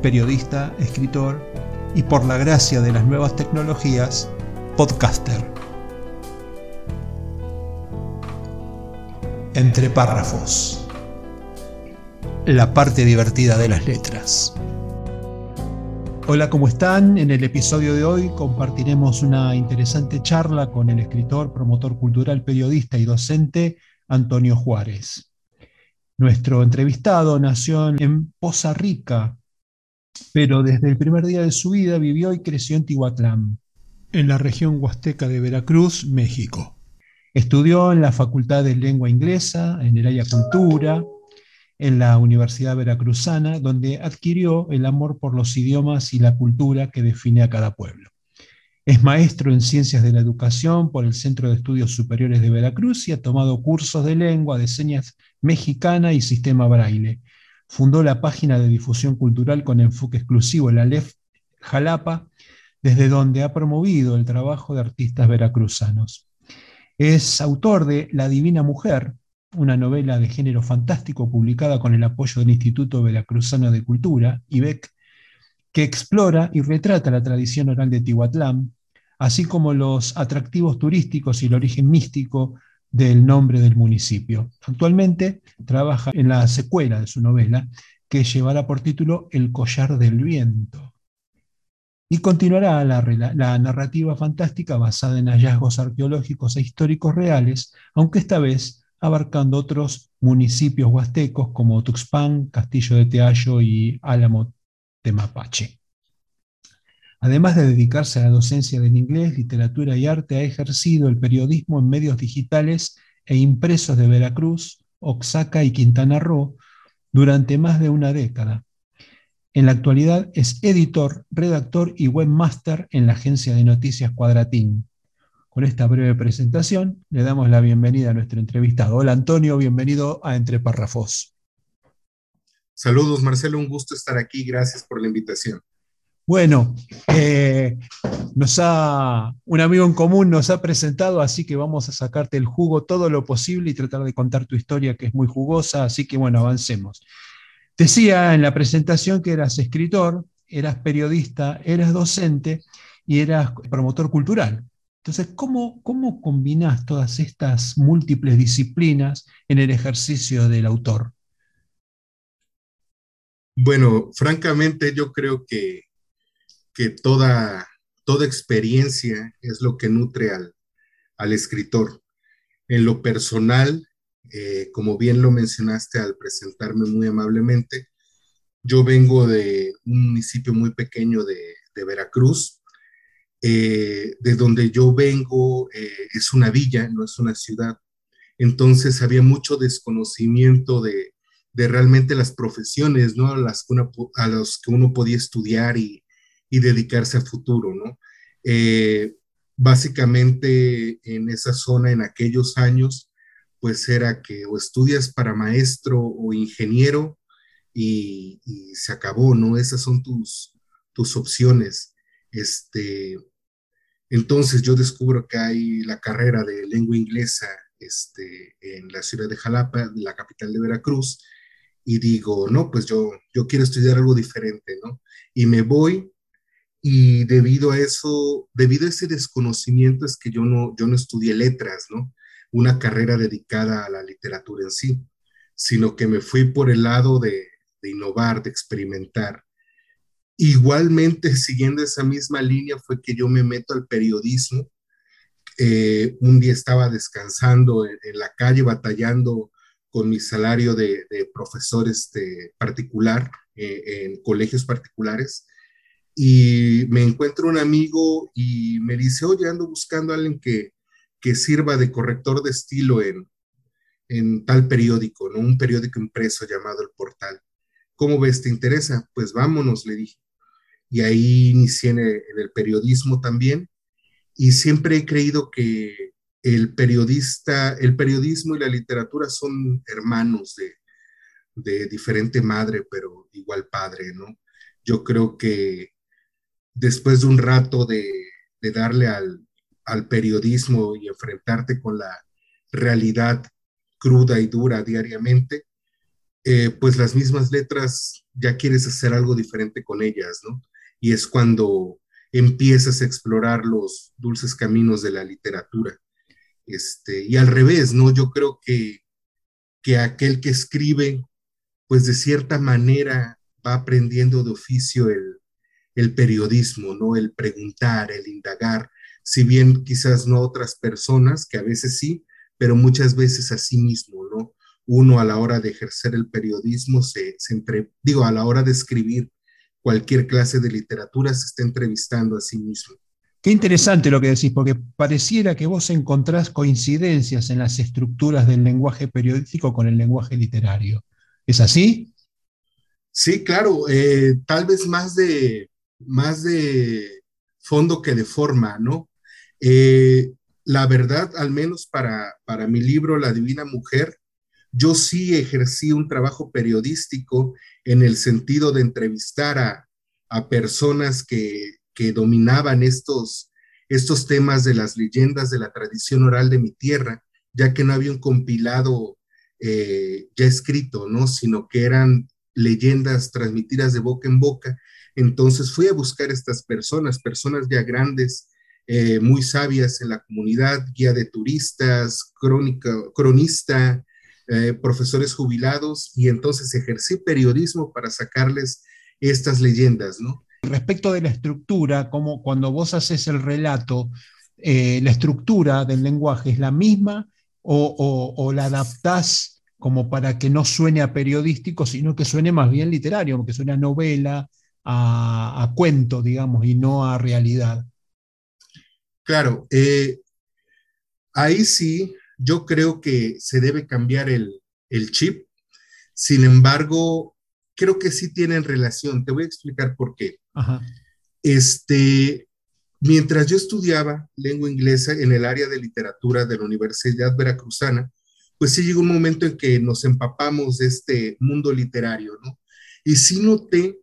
periodista, escritor y por la gracia de las nuevas tecnologías, podcaster. Entre párrafos. La parte divertida de las letras. Hola, ¿cómo están? En el episodio de hoy compartiremos una interesante charla con el escritor, promotor cultural, periodista y docente Antonio Juárez. Nuestro entrevistado nació en Poza Rica, pero desde el primer día de su vida vivió y creció en Tihuatlán, en la región huasteca de Veracruz, México. Estudió en la Facultad de Lengua Inglesa, en el área Cultura, en la Universidad Veracruzana, donde adquirió el amor por los idiomas y la cultura que define a cada pueblo. Es maestro en Ciencias de la Educación por el Centro de Estudios Superiores de Veracruz y ha tomado cursos de lengua, de señas mexicana y sistema braille Fundó la página de difusión cultural con enfoque exclusivo, la LEF Jalapa, desde donde ha promovido el trabajo de artistas veracruzanos. Es autor de La Divina Mujer, una novela de género fantástico publicada con el apoyo del Instituto Veracruzano de Cultura, IBEC, que explora y retrata la tradición oral de Tihuatlán, así como los atractivos turísticos y el origen místico del nombre del municipio. Actualmente trabaja en la secuela de su novela, que llevará por título El collar del viento. Y continuará la, narrativa fantástica basada en hallazgos arqueológicos e históricos reales, aunque esta vez abarcando otros municipios huastecos como Tuxpan, Castillo de Teallo y Álamo de Mapache. Además de dedicarse a la docencia del inglés, literatura y arte, ha ejercido el periodismo en medios digitales e impresos de Veracruz, Oaxaca y Quintana Roo durante más de una década. En la actualidad es editor, redactor y webmaster en la agencia de noticias Cuadratín. Con esta breve presentación le damos la bienvenida a nuestro entrevistado. Hola Antonio, bienvenido a Entre Párrafos. Saludos Marcelo, un gusto estar aquí, gracias por la invitación. Bueno, eh, nos ha, un amigo en común nos ha presentado, así que vamos a sacarte el jugo todo lo posible y tratar de contar tu historia que es muy jugosa, así que bueno, avancemos. Decía en la presentación que eras escritor, eras periodista, eras docente y eras promotor cultural. Entonces, ¿cómo, cómo combinas todas estas múltiples disciplinas en el ejercicio del autor? Bueno, francamente yo creo que que toda, toda experiencia es lo que nutre al, al escritor. En lo personal, eh, como bien lo mencionaste al presentarme muy amablemente, yo vengo de un municipio muy pequeño de, de Veracruz, eh, de donde yo vengo eh, es una villa, no es una ciudad. Entonces había mucho desconocimiento de, de realmente las profesiones, ¿no? A las, a los que uno podía estudiar y, y dedicarse a futuro, ¿no? Eh, básicamente en esa zona, en aquellos años, pues era que o estudias para maestro o ingeniero y, se acabó, ¿no? Esas son tus, tus opciones. Este, entonces yo descubro que hay la carrera de lengua inglesa este, en la ciudad de Jalapa, la capital de Veracruz, y digo, no, pues yo, yo quiero estudiar algo diferente, ¿no? Y me voy y debido a eso, debido a ese desconocimiento es que yo no, yo no estudié letras, ¿no? Una carrera dedicada a la literatura en sí, sino que me fui por el lado de, innovar, de experimentar. Igualmente, siguiendo esa misma línea, fue que yo me meto al periodismo. Eh, un día estaba descansando en, la calle, batallando con mi salario de, profesor este, particular eh, en colegios particulares y me encuentro un amigo y me dice, oye, ando buscando a alguien que, que sirva de corrector de estilo en, en tal periódico, ¿no? Un periódico impreso llamado El Portal. ¿cómo ves? ¿Te interesa? Pues vámonos, le dije. Y ahí inicié en el, periodismo también. Y siempre he creído que el periodista, el periodismo y la literatura son hermanos de, de diferente madre, pero igual padre, ¿no? Yo creo que después de un rato de, de darle al, al periodismo y enfrentarte con la realidad cruda y dura diariamente, eh, pues las mismas letras ya quieres hacer algo diferente con ellas, ¿no? Y es cuando empiezas a explorar los dulces caminos de la literatura. Este, y al revés, ¿no? Yo creo que, que aquel que escribe, pues de cierta manera va aprendiendo de oficio el, el periodismo, ¿no? El preguntar, el indagar, si bien quizás no otras personas, que a veces sí, pero muchas veces a sí mismo, ¿no? Uno a la hora de ejercer el periodismo se, entre, digo, a la hora de escribir cualquier clase de literatura se está entrevistando a sí mismo. Qué interesante lo que decís, porque pareciera que vos encontrás coincidencias en las estructuras del lenguaje periodístico con el lenguaje literario. ¿Es así? Sí, claro, eh, tal vez más de, más de fondo que de forma, ¿no? Eh, la verdad, al menos para, para mi libro La Divina Mujer, yo sí ejercí un trabajo periodístico en el sentido de entrevistar a, personas que, dominaban estos, estos temas de las leyendas de la tradición oral de mi tierra, ya que no había un compilado eh, ya escrito, ¿no? Sino que eran leyendas transmitidas de boca en boca. Entonces fui a buscar estas personas, personas ya grandes, eh, muy sabias en la comunidad, guía de turistas, crónica, cronista, eh, profesores jubilados, y entonces ejercí periodismo para sacarles estas leyendas, ¿no? Respecto de la estructura, como cuando vos haces el relato, eh, la estructura del lenguaje es la misma o, la adaptás como para que no suene a periodístico, sino que suene más bien literario, que suene novela, a cuento, digamos, y no a realidad. Claro, eh, ahí sí, yo creo que se debe cambiar el, chip. Sin embargo, creo que sí tienen relación. Te voy a explicar por qué. Este, mientras yo estudiaba lengua inglesa en el área de literatura de la Universidad Veracruzana, pues sí llegó un momento en que nos empapamos de este mundo literario, ¿no? Y sí noté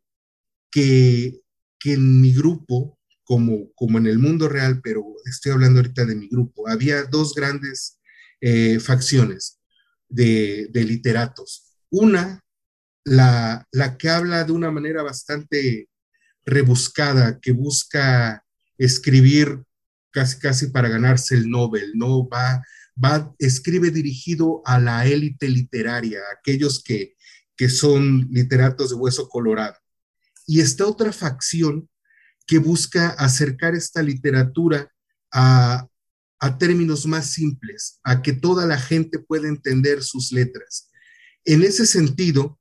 que, que en mi grupo como, como en el mundo real, pero estoy hablando ahorita de mi grupo, había dos grandes eh, facciones de, literatos. Una, la, la que habla de una manera bastante rebuscada, que busca escribir casi casi para ganarse el Nobel, ¿no? Va, va, escribe dirigido a la élite literaria, aquellos que, que son literatos de hueso colorado. Y esta otra facción que busca acercar esta literatura a, términos más simples, a que toda la gente pueda entender sus letras. En ese sentido,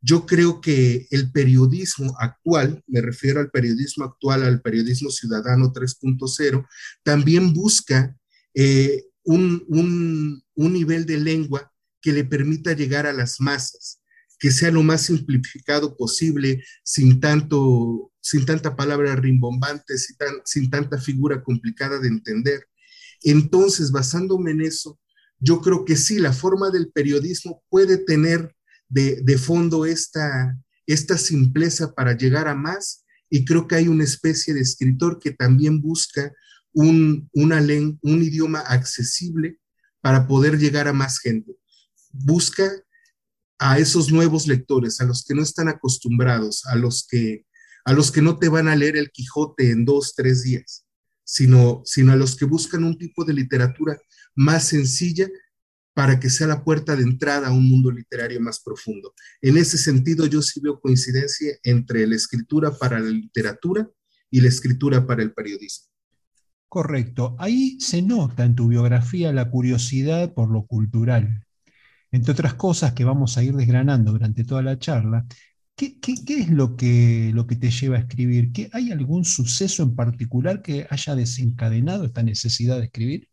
yo creo que el periodismo actual, me refiero al periodismo actual, al periodismo ciudadano 3.0, también busca eh, un, nivel de lengua que le permita llegar a las masas, que sea lo más simplificado posible, sin tanto sin tanta palabra rimbombante, sin, sin tanta figura complicada de entender. Entonces, basándome en eso, yo creo que sí, la forma del periodismo puede tener de, fondo esta, esta simpleza para llegar a más y creo que hay una especie de escritor que también busca un, una un idioma accesible para poder llegar a más gente. Busca a esos nuevos lectores, a los que no están acostumbrados, a los que a los que no te van a leer el Quijote en dos, tres días, sino, sino a los que buscan un tipo de literatura más sencilla para que sea la puerta de entrada a un mundo literario más profundo. En ese sentido, yo sí veo coincidencia entre la escritura para la literatura y la escritura para el periodismo. Correcto. Ahí se nota en tu biografía la curiosidad por lo cultural. Entre otras cosas que vamos a ir desgranando durante toda la charla, ¿Qué, es lo que, lo que te lleva a escribir? ¿Qué, ¿Hay algún suceso en particular que haya desencadenado esta necesidad de escribir?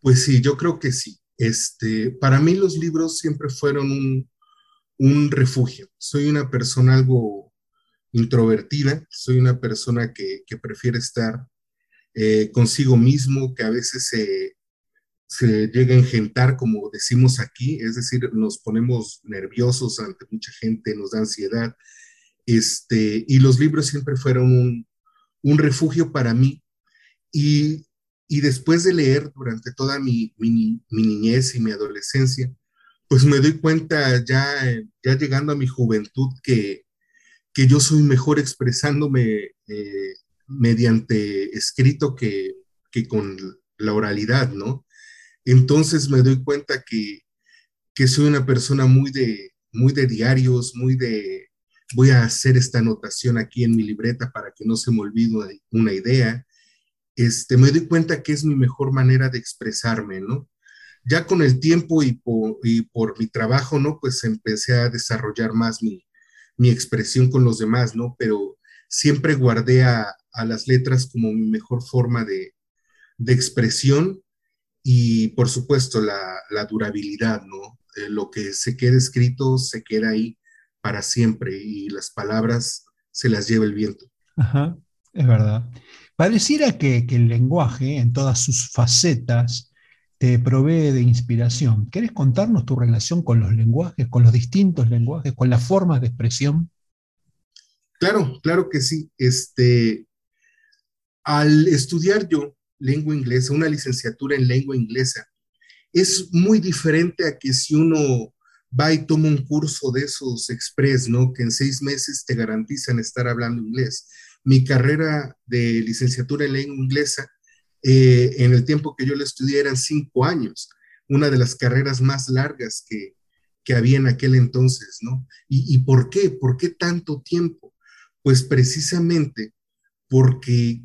Pues sí, yo creo que sí. Este, para mí los libros siempre fueron un, un refugio. Soy una persona algo introvertida, soy una persona que, que prefiere estar eh, consigo mismo, que a veces se, se llega a engentar, como decimos aquí, es decir, nos ponemos nerviosos ante mucha gente, nos da ansiedad. Este, y los libros siempre fueron un, refugio para mí. Y, y, después de leer durante toda mi, mi, mi, niñez y mi adolescencia, pues me doy cuenta ya, ya llegando a mi juventud que, que yo soy mejor expresándome eh, mediante escrito que, que con la oralidad, ¿no? Entonces me doy cuenta que, que soy una persona muy de, muy de diarios, muy de, voy a hacer esta anotación aquí en mi libreta para que no se me olvide una idea. Este, me doy cuenta que es mi mejor manera de expresarme, ¿no? Ya con el tiempo y por, y por mi trabajo, ¿no? Pues empecé a desarrollar más mi, mi expresión con los demás, ¿no? Pero siempre guardé a, a las letras como mi mejor forma de, de expresión y por supuesto la, la durabilidad, ¿no? Eh, lo que se queda escrito se queda ahí para siempre y las palabras se las lleva el viento. Ajá, es verdad. Pareciera que, que el lenguaje en todas sus facetas te provee de inspiración. ¿Quieres contarnos tu relación con los lenguajes, con los distintos lenguajes, con las formas de expresión? Claro, claro que sí. Este, al estudiar yo lengua inglesa, una licenciatura en lengua inglesa, es muy diferente a que si uno va y toma un curso de esos express, ¿no? Que en seis meses te garantizan estar hablando inglés. Mi carrera de licenciatura en lengua inglesa, eh, en el tiempo que yo la estudié eran cinco años, una de las carreras más largas que, que había en aquel entonces, ¿no? ¿Y, ¿Y por qué? ¿Por qué tanto tiempo? Pues precisamente porque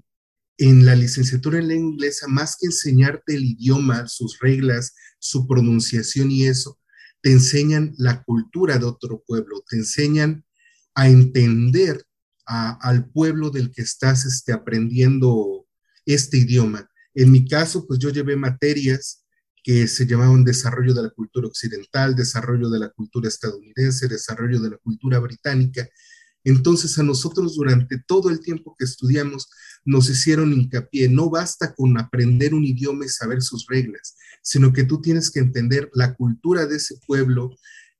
en la licenciatura en lengua inglesa, más que enseñarte el idioma, sus reglas, su pronunciación y eso, te enseñan la cultura de otro pueblo, te enseñan a entender al pueblo del que estás este, aprendiendo este idioma. En mi caso, pues yo llevé materias que se llamaban desarrollo de la cultura occidental, desarrollo de la cultura estadounidense, desarrollo de la cultura británica, entonces a nosotros durante todo el tiempo que estudiamos nos hicieron hincapié, no basta con aprender un idioma y saber sus reglas, sino que tú tienes que entender la cultura de ese pueblo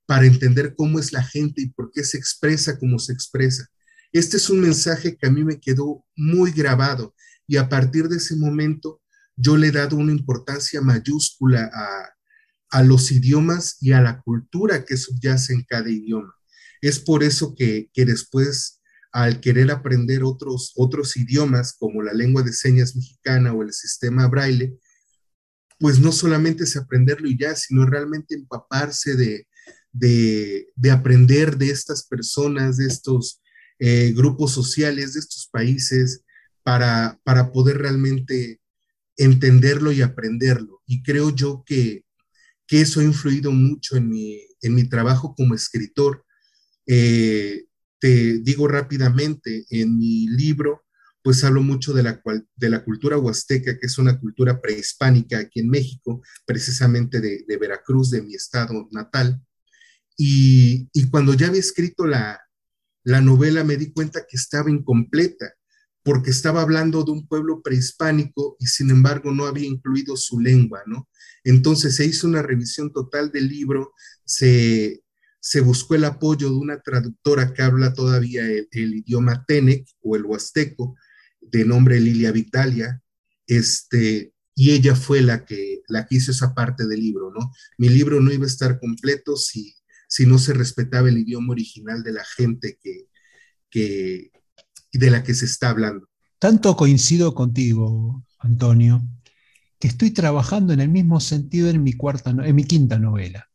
para entender cómo es la gente y por qué se expresa como se expresa. Este es un mensaje que a mí me quedó muy grabado y a partir de ese momento yo le he dado una importancia mayúscula a, a los idiomas y a la cultura que subyace en cada idioma. Es por eso que, después, al querer aprender otros, otros idiomas como la lengua de señas mexicana o el sistema braille, pues no solamente es aprenderlo y ya, sino realmente empaparse de, de, aprender de estas personas, de estos eh, grupos sociales, de estos países, para, para poder realmente entenderlo y aprenderlo. Y creo yo que, que eso ha influido mucho en mi, en mi trabajo como escritor, eh, te digo rápidamente, en mi libro, pues hablo mucho de la, cultura huasteca, que es una cultura prehispánica aquí en México, precisamente de, Veracruz, de mi estado natal. Y, cuando ya había escrito la novela me di cuenta que estaba incompleta, porque estaba hablando de un pueblo prehispánico y sin embargo no había incluido su lengua, ¿no? Entonces se hizo una revisión total del libro, se, se buscó el apoyo de una traductora que habla todavía el, idioma Tenec o el huasteco, de nombre Lilia Vitalia, este, y ella fue la que, la que hizo esa parte del libro, ¿no? Mi libro no iba a estar completo si, si no se respetaba el idioma original de la gente que, que, de la que se está hablando. Tanto coincido contigo, Antonio, que estoy trabajando en el mismo sentido en mi, cuarta, en mi quinta novela.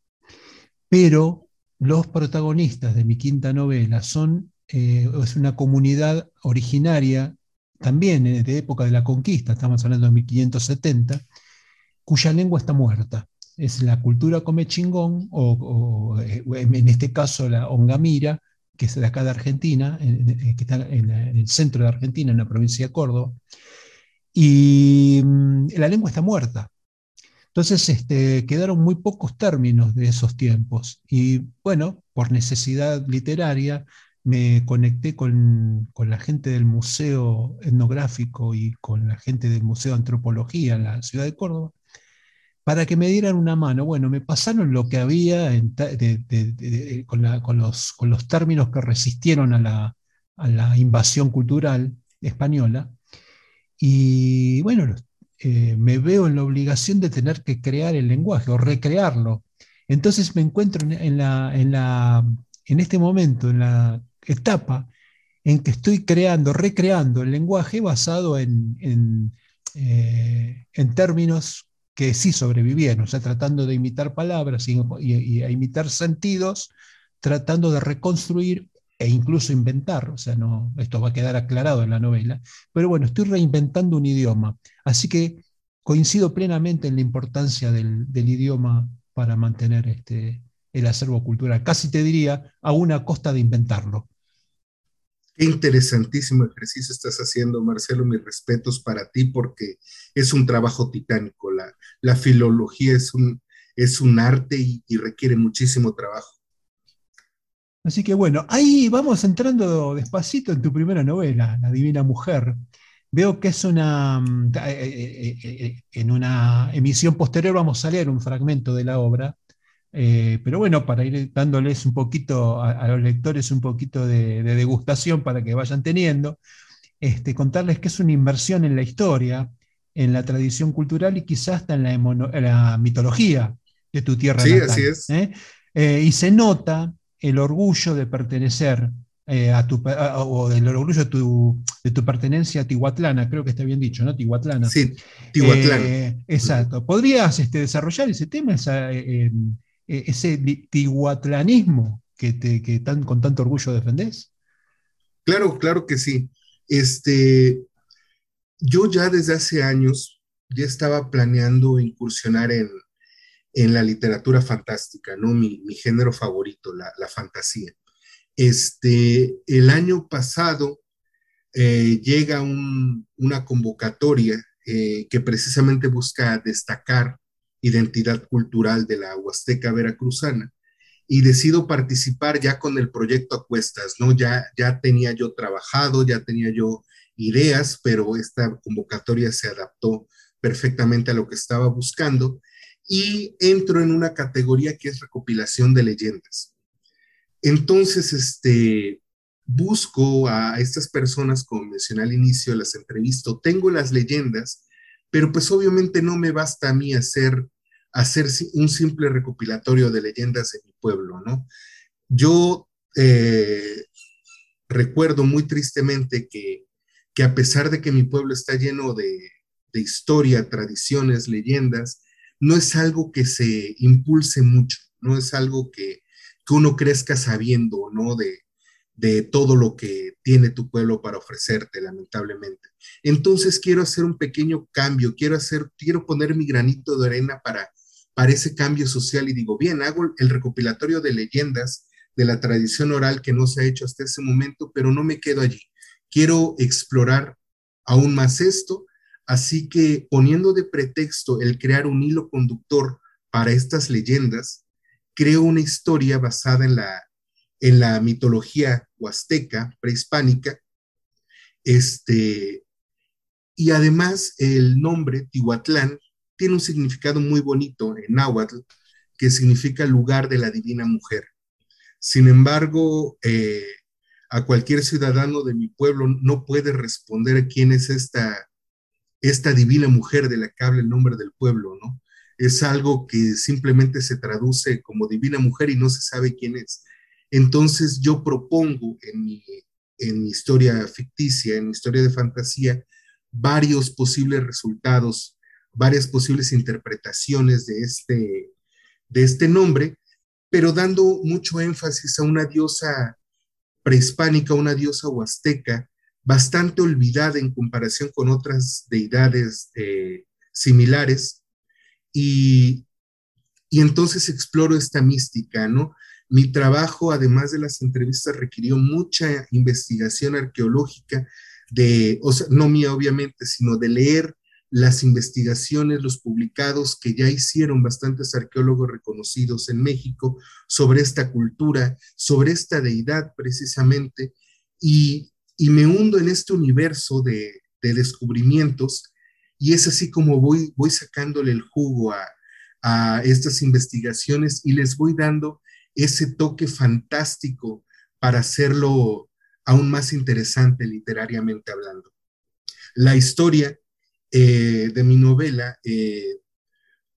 Pero los protagonistas de mi quinta novela son eh, es una comunidad originaria, también de época de la conquista, estamos hablando de 1570, cuya lengua está muerta. Es la cultura comechingón, o, eh, en este caso la ongamira, que es de acá de Argentina, que está en, el centro de Argentina, en la provincia de Córdoba, y mm, la lengua está muerta. Entonces este, quedaron muy pocos términos de esos tiempos. Y bueno, por necesidad literaria, me conecté con, con, la gente del Museo Etnográfico y con la gente del Museo de Antropología en la ciudad de Córdoba para que me dieran una mano. Bueno, me pasaron lo que había con, los, con, los, términos que resistieron a la, a la invasión cultural española. Y bueno, eh, me veo en la obligación de tener que crear el lenguaje o recrearlo. Entonces me encuentro en, la, en, la, en este momento, en la etapa en que estoy creando, recreando el lenguaje basado en, en, eh, términos que sí sobrevivieron, o sea, tratando de imitar palabras y, imitar sentidos, tratando de reconstruir e incluso inventar, o sea, no, esto va a quedar aclarado en la novela, pero bueno, estoy reinventando un idioma, así que coincido plenamente en la importancia del, idioma para mantener este, el acervo cultural, casi te diría a una costa de inventarlo. Qué interesantísimo ejercicio estás haciendo, Marcelo. Mis respetos para ti porque es un trabajo titánico. La, la filología es un, es un arte y, requiere muchísimo trabajo. Así que bueno, ahí vamos entrando despacito en tu primera novela, La Divina Mujer. Veo que es una, mm, eh, eh, eh, en una emisión posterior vamos a leer un fragmento de la obra, eh, pero bueno, para ir dándoles un poquito a, los lectores un poquito de, degustación para que vayan teniendo, este, contarles que es una inversión en la historia, en la tradición cultural y quizás hasta en la, mitología de tu tierra. Sí, así es. ¿eh? Eh, y se nota el orgullo de pertenecer a tu, o el orgullo de tu, de tu, pertenencia a Tihuatlana, creo que está bien dicho, ¿no? Tihuatlana. Sí, Tihuatlana. exacto. ¿Podrías este, desarrollar ese tema, esa, eh, ese tihuatlanismo que, te, que tan, con tanto orgullo defendés? Claro, claro que sí. Este, yo ya desde hace años ya estaba planeando incursionar en, en la literatura fantástica, ¿no? Mi, mi género favorito, la, la, fantasía. Este, el año pasado eh, llega un, una convocatoria eh, que precisamente busca destacar identidad cultural de la Huasteca Veracruzana y decido participar ya con el proyecto a cuestas, ¿no? Ya, ya tenía yo trabajado, ya tenía yo ideas, pero esta convocatoria se adaptó perfectamente a lo que estaba buscando y entro en una categoría que es recopilación de leyendas. Entonces, este, busco a estas personas, como mencioné al inicio, las entrevisto, tengo las leyendas, pero pues obviamente no me basta a mí hacer hacer un simple recopilatorio de leyendas de mi pueblo, ¿no? Yo eh, recuerdo muy tristemente que, que, a pesar de que mi pueblo está lleno de, de, historia, tradiciones, leyendas, no es algo que se impulse mucho, no es algo que, que uno crezca sabiendo, ¿no? De, de todo lo que tiene tu pueblo para ofrecerte, lamentablemente. Entonces quiero hacer un pequeño cambio, quiero hacer, quiero poner mi granito de arena para para ese cambio social y digo, bien, hago el recopilatorio de leyendas de la tradición oral que no se ha hecho hasta ese momento, pero no me quedo allí. Quiero explorar aún más esto, así que poniendo de pretexto el crear un hilo conductor para estas leyendas, creo una historia basada en la, en la mitología huasteca prehispánica, este, y además el nombre Tihuatlán tiene un significado muy bonito en náhuatl, que significa lugar de la divina mujer. Sin embargo, eh, a cualquier ciudadano de mi pueblo no puede responder quién es esta, esta divina mujer de la que habla el nombre del pueblo, ¿no? Es algo que simplemente se traduce como divina mujer y no se sabe quién es. Entonces yo propongo en mi, en mi historia ficticia, en mi historia de fantasía, varios posibles resultados varias posibles interpretaciones de este, de este nombre, pero dando mucho énfasis a una diosa prehispánica, una diosa huasteca, bastante olvidada en comparación con otras deidades eh, similares. Y, y entonces exploro esta mística, ¿no? Mi trabajo, además de las entrevistas, requirió mucha investigación arqueológica, de, o sea, no mía obviamente, sino de leer las investigaciones, los publicados que ya hicieron bastantes arqueólogos reconocidos en México sobre esta cultura, sobre esta deidad precisamente, y, me hundo en este universo de, descubrimientos, y es así como voy, voy sacándole el jugo a, a estas investigaciones y les voy dando ese toque fantástico para hacerlo aún más interesante literariamente hablando. La historia eh, de mi novela eh,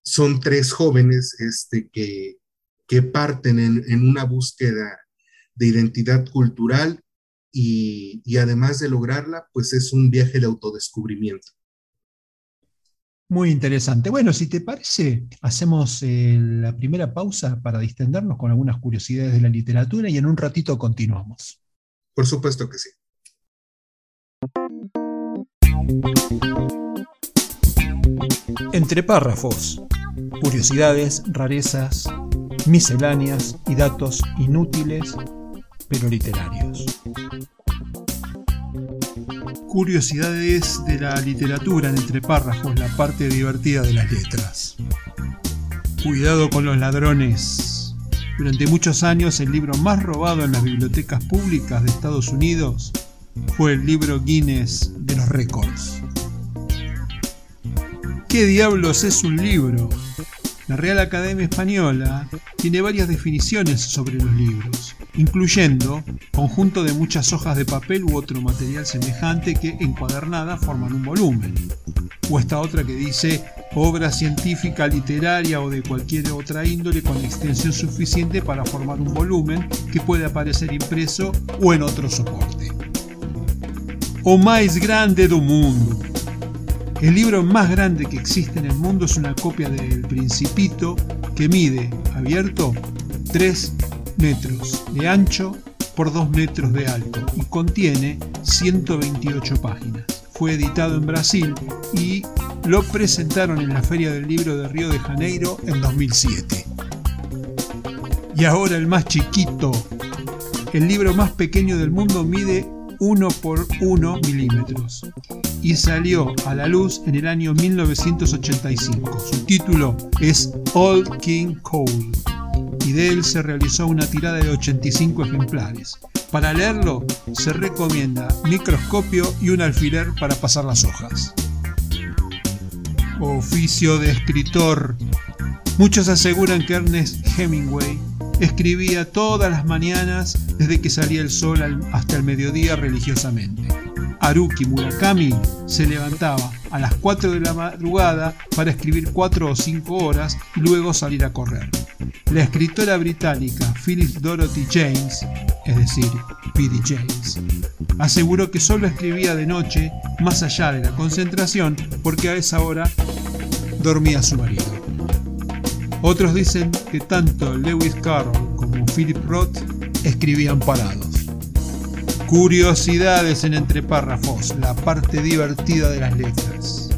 son tres jóvenes este, que, que parten en, una búsqueda de identidad cultural y, y, además de lograrla, pues es un viaje de autodescubrimiento. Muy interesante. Bueno, si te parece, hacemos eh, la primera pausa para distendernos con algunas curiosidades de la literatura y en un ratito continuamos. Por supuesto que sí. Entre párrafos, curiosidades, rarezas, misceláneas y datos inútiles pero literarios. Curiosidades de la literatura en entre párrafos, la parte divertida de las letras. Cuidado con los ladrones. Durante muchos años el libro más robado en las bibliotecas públicas de Estados Unidos fue el libro Guinness de los récords. ¿Qué diablos es un libro? La Real Academia Española tiene varias definiciones sobre los libros, incluyendo conjunto de muchas hojas de papel u otro material semejante que encuadernada forman un volumen, o esta otra que dice obra científica, literaria o de cualquier otra índole con extensión suficiente para formar un volumen que puede aparecer impreso o en otro soporte. O más grande del mundo, el libro más grande que existe en el mundo es una copia del Principito que mide, abierto, 3 metros de ancho por 2 metros de alto y contiene 128 páginas. Fue editado en Brasil y lo presentaron en la Feria del Libro de Río de Janeiro en 2007. Y ahora el más chiquito. El libro más pequeño del mundo mide 1 por 1 milímetros y salió a la luz en el año 1985. Su título es Old King Cole y de él se realizó una tirada de 85 ejemplares. Para leerlo se recomienda microscopio y un alfiler para pasar las hojas. Oficio de escritor. Muchos aseguran que Ernest Hemingway escribía todas las mañanas desde que salía el sol hasta el mediodía religiosamente. Haruki Murakami se levantaba a las 4 de la madrugada para escribir 4 o 5 horas y luego salir a correr. La escritora británica Phyllis Dorothy James, es decir, P.D. James, aseguró que solo escribía de noche, más allá de la concentración, porque a esa hora dormía su marido. Otros dicen que tanto Lewis Carroll como Philip Roth escribían parados. Curiosidades en entre párrafos, la parte divertida de las letras.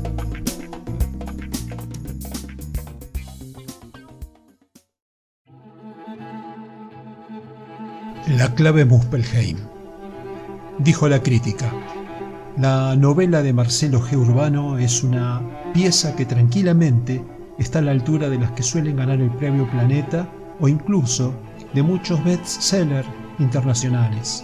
La clave Muspelheim. Dijo la crítica. La novela de Marcelo G. Urbano es una pieza que tranquilamente está a la altura de las que suelen ganar el premio Planeta o incluso de muchos bestsellers internacionales.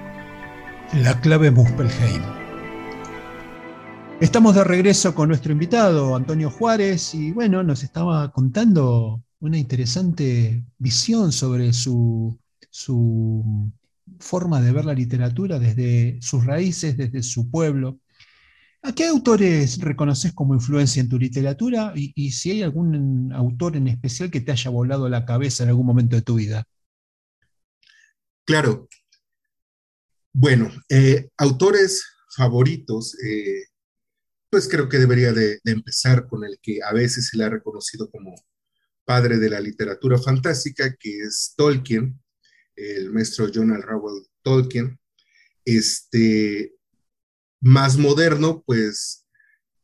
La clave Muspelheim. Estamos de regreso con nuestro invitado, Antonio Juárez, y bueno, nos estaba contando una interesante visión sobre su, su forma de ver la literatura desde sus raíces, desde su pueblo. ¿A qué autores reconoces como influencia en tu literatura y, si hay algún autor en especial que te haya volado la cabeza en algún momento de tu vida? Claro. Bueno, eh, autores favoritos, eh, pues creo que debería de, empezar con el que a veces se le ha reconocido como padre de la literatura fantástica, que es Tolkien, el maestro L. Rowell Tolkien. Este, más moderno, pues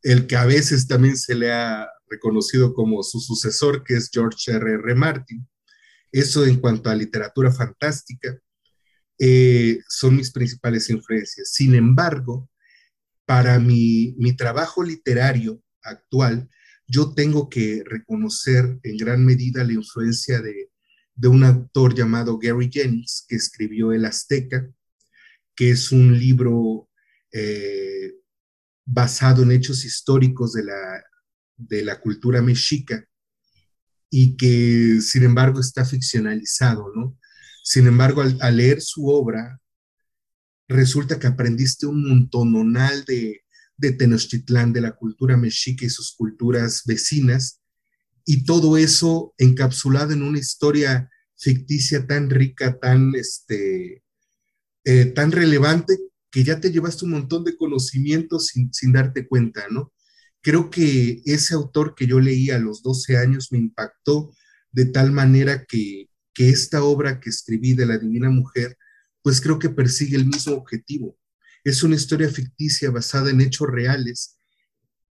el que a veces también se le ha reconocido como su sucesor, que es George R. R. Martin. Eso en cuanto a literatura fantástica, eh, son mis principales influencias. Sin embargo, para mi, trabajo literario actual, yo tengo que reconocer en gran medida la influencia de, un autor llamado Gary Jennings, que escribió El Azteca, que es un libro eh, basado en hechos históricos de la, de la cultura mexica y que, sin embargo, está ficcionalizado, ¿no? Sin embargo, al leer su obra, resulta que aprendiste un montononal de, de Tenochtitlán, de la cultura mexica y sus culturas vecinas, y todo eso encapsulado en una historia ficticia tan rica, tan, este, eh, tan relevante, que ya te llevaste un montón de conocimientos sin, sin darte cuenta, ¿no? Creo que ese autor que yo leí a los 12 años me impactó de tal manera que, que esta obra que escribí de la Divina Mujer pues creo que persigue el mismo objetivo. Es una historia ficticia basada en hechos reales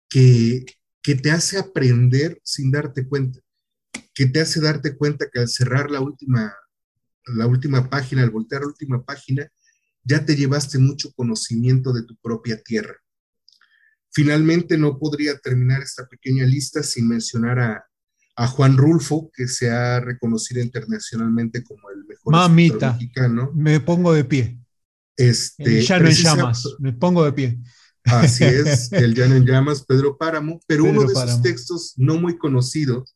que, que te hace aprender sin darte cuenta, que te hace darte cuenta que al cerrar la última, la última página, al voltear la última página, ya te llevaste mucho conocimiento de tu propia tierra. Finalmente, no podría terminar esta pequeña lista sin mencionar a, a Juan Rulfo, que se ha reconocido internacionalmente como el mejor Mamita, mexicano. Me pongo de pie. Este, el llano en llamas, me pongo de pie. Así es, el llano en llamas, Pedro Páramo, pero uno de sus textos no muy conocidos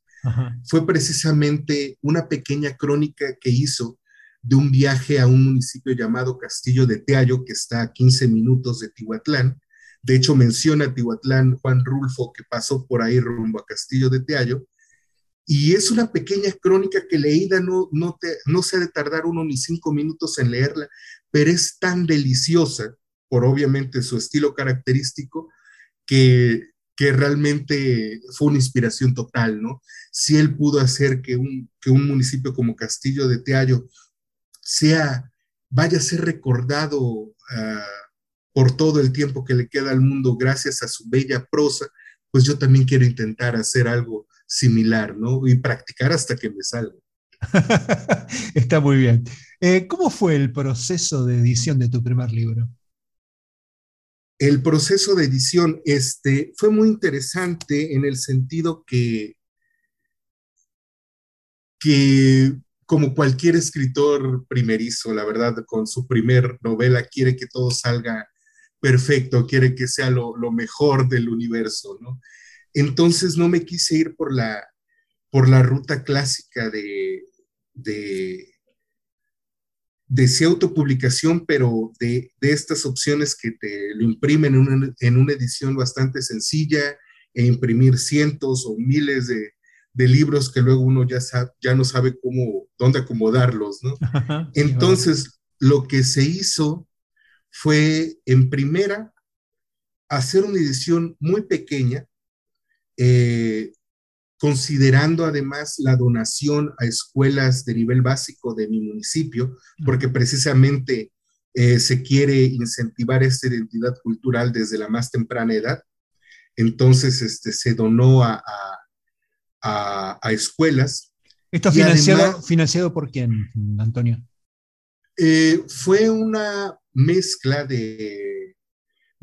fue precisamente una pequeña crónica que hizo de un viaje a un municipio llamado Castillo de Teayo, que está a 15 minutos de Tihuatlán. De hecho, menciona Tihuatlán Juan Rulfo, que pasó por ahí rumbo a Castillo de Teayo, y es una pequeña crónica que leída no, no, te, no se ha de tardar uno ni cinco minutos en leerla, pero es tan deliciosa, por obviamente su estilo característico, que, que realmente fue una inspiración total, ¿no? Si él pudo hacer que un, que un municipio como Castillo de Teayo sea, vaya a ser recordado ah, por todo el tiempo que le queda al mundo gracias a su bella prosa, pues yo también quiero intentar hacer algo similar, ¿no? Y practicar hasta que me salga. Está muy bien. Eh, ¿Cómo fue el proceso de edición de tu primer libro? El proceso de edición este, fue muy interesante en el sentido que, que, como cualquier escritor primerizo, la verdad, con su primer novela quiere que todo salga perfecto, quiere que sea lo, lo mejor del universo, ¿no? Entonces no me quise ir por la, por la ruta clásica de, de, de autopublicación, pero de, estas opciones que te lo imprimen en una, edición bastante sencilla e imprimir cientos o miles de, libros que luego uno ya, ya no sabe cómo, dónde acomodarlos, ¿no? Entonces, lo que se hizo fue, en primera, hacer una edición muy pequeña, eh, considerando además la donación a escuelas de nivel básico de mi municipio, porque precisamente eh, se quiere incentivar esta identidad cultural desde la más temprana edad. Entonces, este, se donó a, a, escuelas. ¿Esto financiado, financiado por quién, Antonio? Eh, fue una mezcla de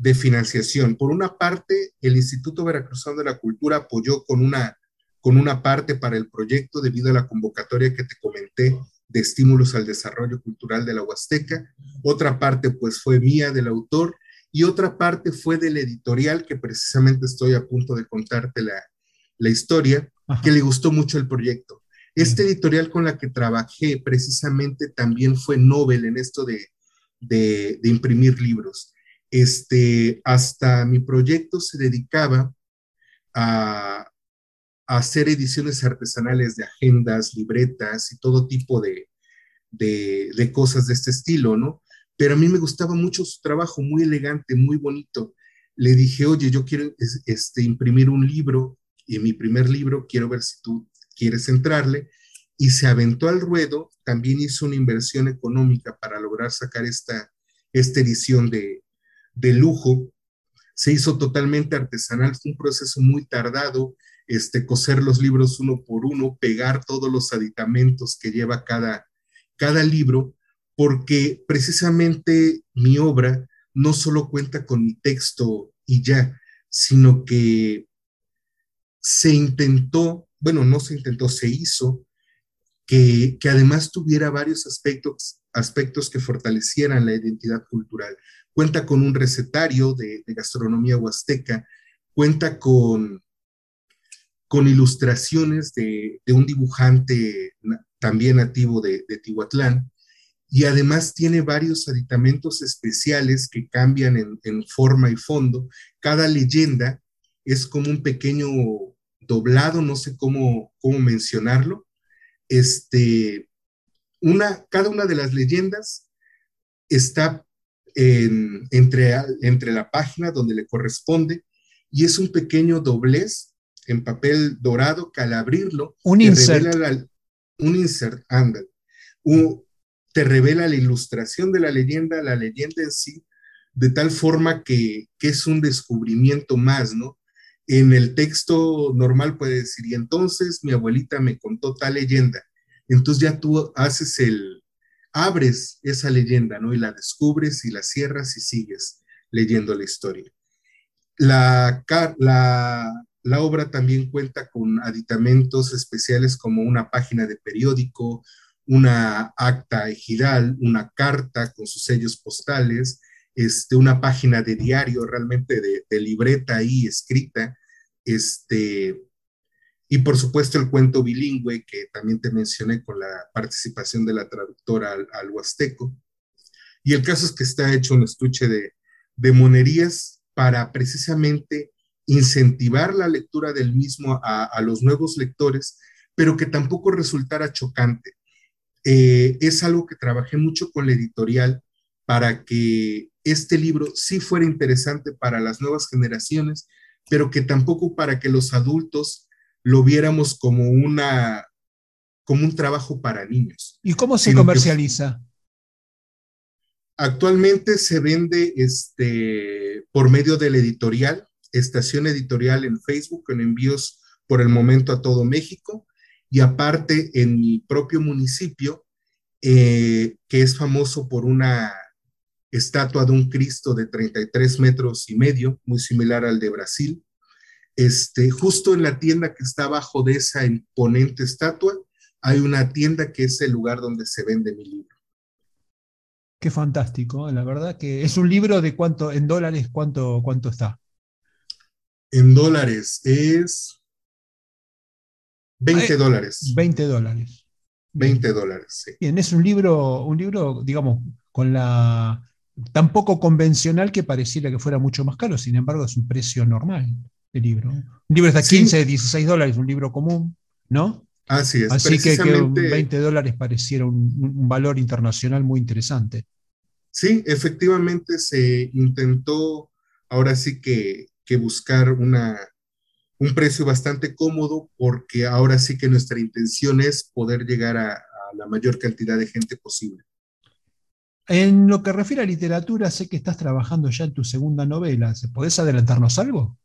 de financiación. Por una parte, el Instituto Veracruzano de la Cultura apoyó con una, con una parte para el proyecto debido a la convocatoria que te comenté de estímulos al desarrollo cultural de la Huasteca. Otra parte, pues, fue mía del autor y otra parte fue del editorial, que precisamente estoy a punto de contarte la, la historia, que le gustó mucho el proyecto. Este editorial con la que trabajé precisamente también fue Nobel en esto de, de, imprimir libros. Este, hasta mi proyecto se dedicaba a, a, hacer ediciones artesanales de agendas, libretas y todo tipo de, de, de cosas de este estilo, ¿no? Pero a mí me gustaba mucho su trabajo, muy elegante, muy bonito. Le dije, oye, yo quiero este, imprimir un libro y mi primer libro, quiero ver si tú quieres entrarle. Y se aventó al ruedo, también hizo una inversión económica para lograr sacar esta, esta edición de, de lujo. Se hizo totalmente artesanal, fue un proceso muy tardado, este, coser los libros uno por uno, pegar todos los aditamentos que lleva cada, cada libro, porque precisamente mi obra no solo cuenta con mi texto y ya, sino que se intentó, bueno, no se intentó, se hizo que, además tuviera varios aspectos, aspectos que fortalecieran la identidad cultural. Cuenta con un recetario de, gastronomía huasteca, cuenta con, con ilustraciones de, un dibujante también nativo de, de Tihuatlán, y además tiene varios aditamentos especiales que cambian en, forma y fondo. Cada leyenda es como un pequeño doblado, no sé cómo, cómo mencionarlo. Este, una, cada una de las leyendas está entre, entre la página donde le corresponde y es un pequeño doblez en papel dorado que al abrirlo un insert, un insert, anda, te revela la ilustración de la leyenda, la leyenda en sí, de tal forma que, que es un descubrimiento más, ¿no? En el texto normal puede decir, y entonces mi abuelita me contó tal leyenda. Entonces ya tú haces el, abres esa leyenda, ¿no? Y la descubres y la cierras y sigues leyendo la historia. La, obra también cuenta con aditamentos especiales como una página de periódico, una acta ejidal, una carta con sus sellos postales, este, una página de diario, realmente de, libreta ahí escrita, este, y por supuesto el cuento bilingüe que también te mencioné con la participación de la traductora al, huasteco. Y el caso es que está hecho un estuche de, de monerías para precisamente incentivar la lectura del mismo a, a, los nuevos lectores, pero que tampoco resultara chocante. Eh, es algo que trabajé mucho con la editorial para que este libro sí fuera interesante para las nuevas generaciones, pero que tampoco para que los adultos lo viéramos como una como un trabajo para niños. ¿Y cómo se comercializa? Actualmente se vende este, por medio de la editorial, estación editorial en Facebook, en envíos por el momento a todo México, y aparte en mi propio municipio, eh, que es famoso por una estatua de un Cristo de 33 metros y medio, muy similar al de Brasil. Este, justo en la tienda que está abajo de esa imponente estatua, hay una tienda que es el lugar donde se vende mi libro. Qué fantástico, la verdad que es un libro de cuánto, en dólares, cuánto, cuánto está. En dólares es 20 dólares. 20 dólares. 20 dólares, sí. Bien, es un libro, un libro, digamos, con la tan poco convencional que pareciera que fuera mucho más caro, sin embargo es un precio normal de libro. Un libro está 15, 16 dólares, un libro común, ¿no? Así es. Así que, 20 dólares pareciera un, valor internacional muy interesante. Sí, efectivamente se intentó ahora sí que, buscar una, un precio bastante cómodo porque ahora sí que nuestra intención es poder llegar a la mayor cantidad de gente posible. En lo que refiere a literatura, sé que estás trabajando ya en tu segunda novela. ¿Podés adelantarnos algo?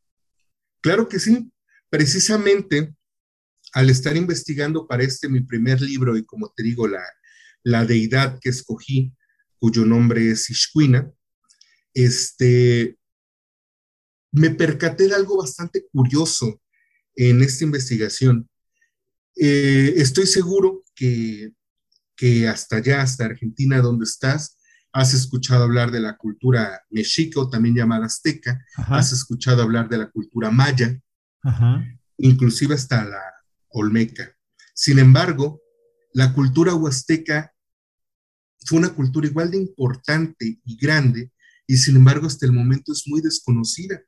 Claro que sí. Precisamente al estar investigando para este mi primer libro y como te digo, la, la deidad que escogí, cuyo nombre es Ishquina, este, me percaté de algo bastante curioso en esta investigación. Eh, estoy seguro que que hasta allá, hasta Argentina, donde estás, has escuchado hablar de la cultura mexica o también llamada azteca, has escuchado hablar de la cultura maya, inclusive hasta la olmeca. Sin embargo, la cultura huasteca fue una cultura igual de importante y grande y sin embargo hasta el momento es muy desconocida.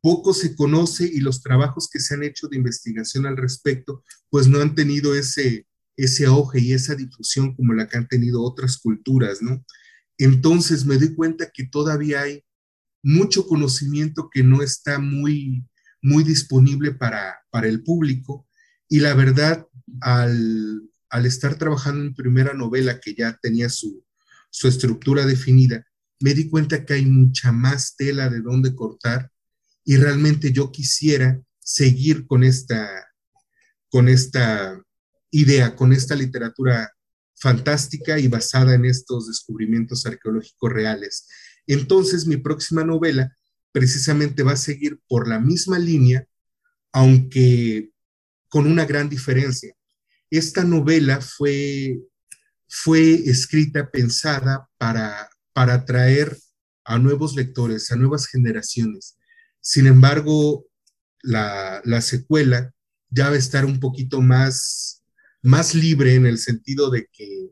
Poco se conoce y los trabajos que se han hecho de investigación al respecto pues no han tenido ese, ese auge y esa difusión como la que han tenido otras culturas, ¿no? Entonces me doy cuenta que todavía hay mucho conocimiento que no está muy, muy disponible para, para el público y la verdad, al, al estar trabajando en primera novela que ya tenía su, su estructura definida, me di cuenta que hay mucha más tela de dónde cortar y realmente yo quisiera seguir con esta, con esta idea, con esta literatura fantástica y basada en estos descubrimientos arqueológicos reales. Entonces, mi próxima novela precisamente va a seguir por la misma línea, aunque con una gran diferencia. Esta novela fue, fue escrita, pensada para, para atraer a nuevos lectores, a nuevas generaciones. Sin embargo, la, secuela ya va a estar un poquito más, más libre en el sentido de que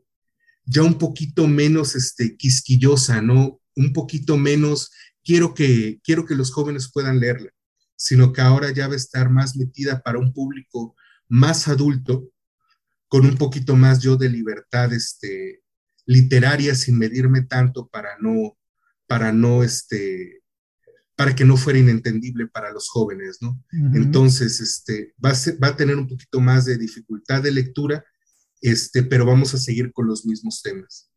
ya un poquito menos este, quisquillosa, ¿no? Un poquito menos, quiero que, quiero que los jóvenes puedan leerla, sino que ahora ya va a estar más metida para un público más adulto con un poquito más yo de libertad este, literaria sin medirme tanto para no, para no, este, para que no fuera inentendible para los jóvenes, ¿no? Entonces, este, va a, va a tener un poquito más de dificultad de lectura, este, pero vamos a seguir con los mismos temas,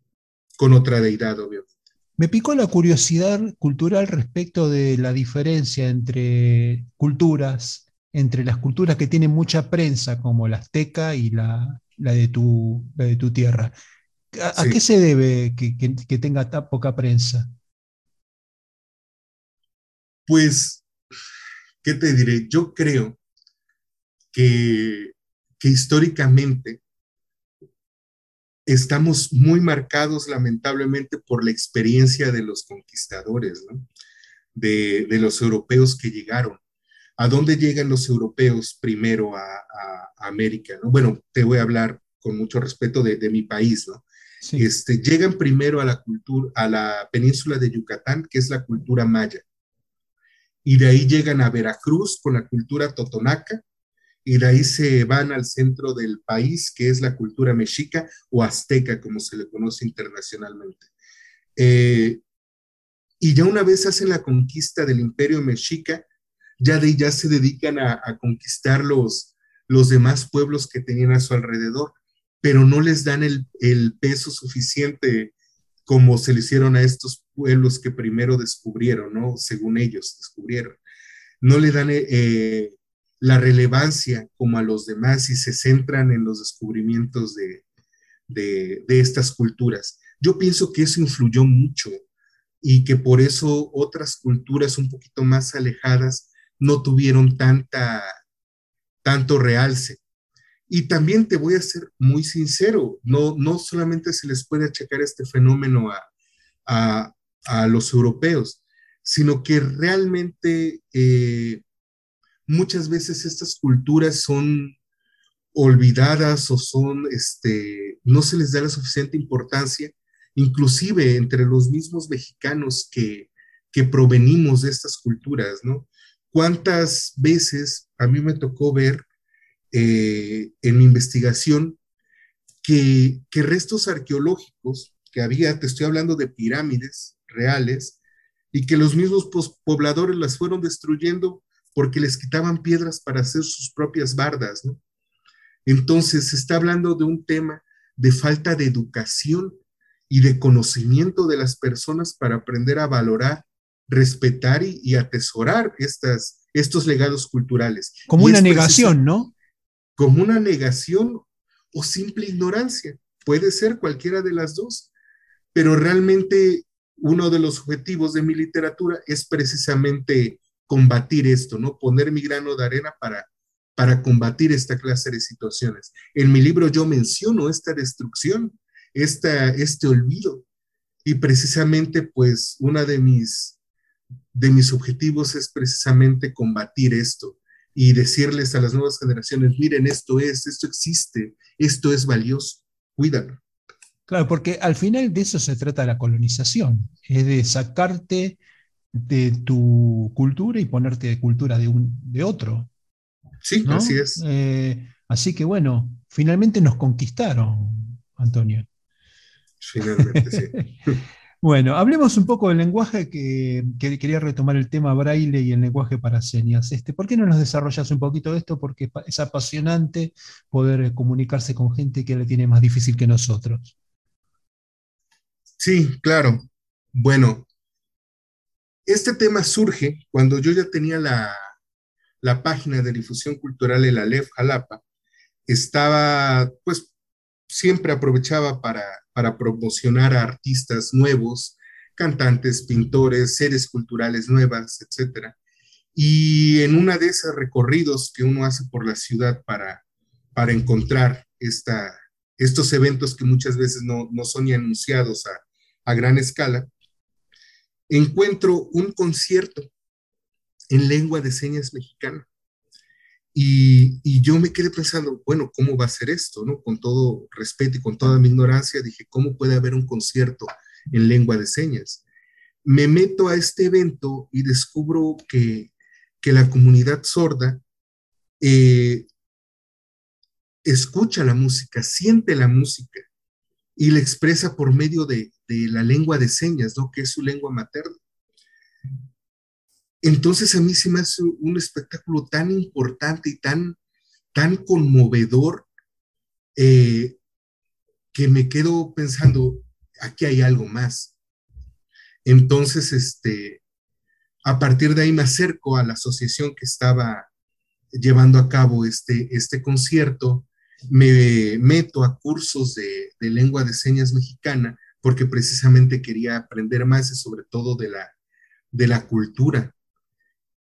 con otra deidad, obviamente. Me picó la curiosidad cultural respecto de la diferencia entre culturas, entre las culturas que tienen mucha prensa, como la azteca y la, la de tu, de tu tierra. ¿A, qué se debe que, tenga tan poca prensa? Pues, ¿qué te diré? Yo creo que, que históricamente estamos muy marcados lamentablemente por la experiencia de los conquistadores, de, de, los europeos que llegaron. ¿A dónde llegan los europeos primero a, América? ¿no? Bueno, te voy a hablar con mucho respeto de, mi país, ¿no? Este, llegan primero a la cultura, a la península de Yucatán, que es la cultura maya. Y de ahí llegan a Veracruz con la cultura totonaca, y de ahí se van al centro del país, que es la cultura mexica o azteca, como se le conoce internacionalmente. Eh, y ya una vez hacen la conquista del imperio mexica, ya de ya se dedican a, conquistar los, los demás pueblos que tenían a su alrededor, pero no les dan el, peso suficiente como se le hicieron a estos pueblos que primero descubrieron, ¿no? Según ellos descubrieron. No le dan eh, la relevancia como a los demás y se centran en los descubrimientos de, de, de, estas culturas. Yo pienso que eso influyó mucho y que por eso otras culturas un poquito más alejadas no tuvieron tanta, tanto realce. Y también te voy a ser muy sincero, no, no solamente se les puede achacar este fenómeno a, a, a los europeos, sino que realmente eh, muchas veces estas culturas son olvidadas o son, este, no se les da la suficiente importancia, inclusive entre los mismos mexicanos que, que provenimos de estas culturas, ¿no? ¿Cuántas veces a mí me tocó ver eh, en mi investigación que, restos arqueológicos que había, te estoy hablando de pirámides reales, y que los mismos pobladores las fueron destruyendo porque les quitaban piedras para hacer sus propias bardas, ¿no? Entonces, se está hablando de un tema de falta de educación y de conocimiento de las personas para aprender a valorar respetar y, atesorar estas, estos legados culturales. Como una negación, ¿no? Como una negación o simple ignorancia. Puede ser cualquiera de las dos, pero realmente uno de los objetivos de mi literatura es precisamente combatir esto, ¿no? Poner mi grano de arena para, para combatir esta clase de situaciones. En mi libro yo menciono esta destrucción, esta, este olvido, y precisamente pues una de mis, de mis objetivos es precisamente combatir esto y decirles a las nuevas generaciones, miren, esto es, esto existe, esto es valioso, cuídalo. Claro, porque al final de eso se trata la colonización, es de sacarte de tu cultura y ponerte de cultura de, un, de otro. Sí, así es. Eh, así que bueno, finalmente nos conquistaron, Antonio. Finalmente, sí. Bueno, hablemos un poco del lenguaje que, quería retomar el tema braille y el lenguaje para señas. Este, ¿Por qué no nos desarrollas un poquito de esto? Porque es apasionante poder comunicarse con gente que le tiene más difícil que nosotros. Sí, claro. Bueno, este tema surge cuando yo ya tenía la, la página de difusión cultural El Alef Jalapa. Estaba, pues, siempre aprovechaba para para promocionar a artistas nuevos, cantantes, pintores, seres culturales nuevas, etc. Y en una de esos recorridos que uno hace por la ciudad para, para encontrar esta, estos eventos que muchas veces no, no son anunciados a, a gran escala, encuentro un concierto en lengua de señas mexicana. Y, yo me quedé pensando, bueno, ¿cómo va a ser esto? ¿no? Con todo respeto y con toda mi ignorancia, dije, ¿cómo puede haber un concierto en lengua de señas? Me meto a este evento y descubro que, la comunidad sorda eh, escucha la música, siente la música y la expresa por medio de, de la lengua de señas, ¿no? que es su lengua materna. Entonces a mí se me hace un espectáculo tan importante y tan, tan conmovedor eh, que me quedo pensando, aquí hay algo más. Entonces, este, a partir de ahí me acerco a la asociación que estaba llevando a cabo este, este concierto, me meto a cursos de, de lengua de señas mexicana porque precisamente quería aprender más y sobre todo de la, de la cultura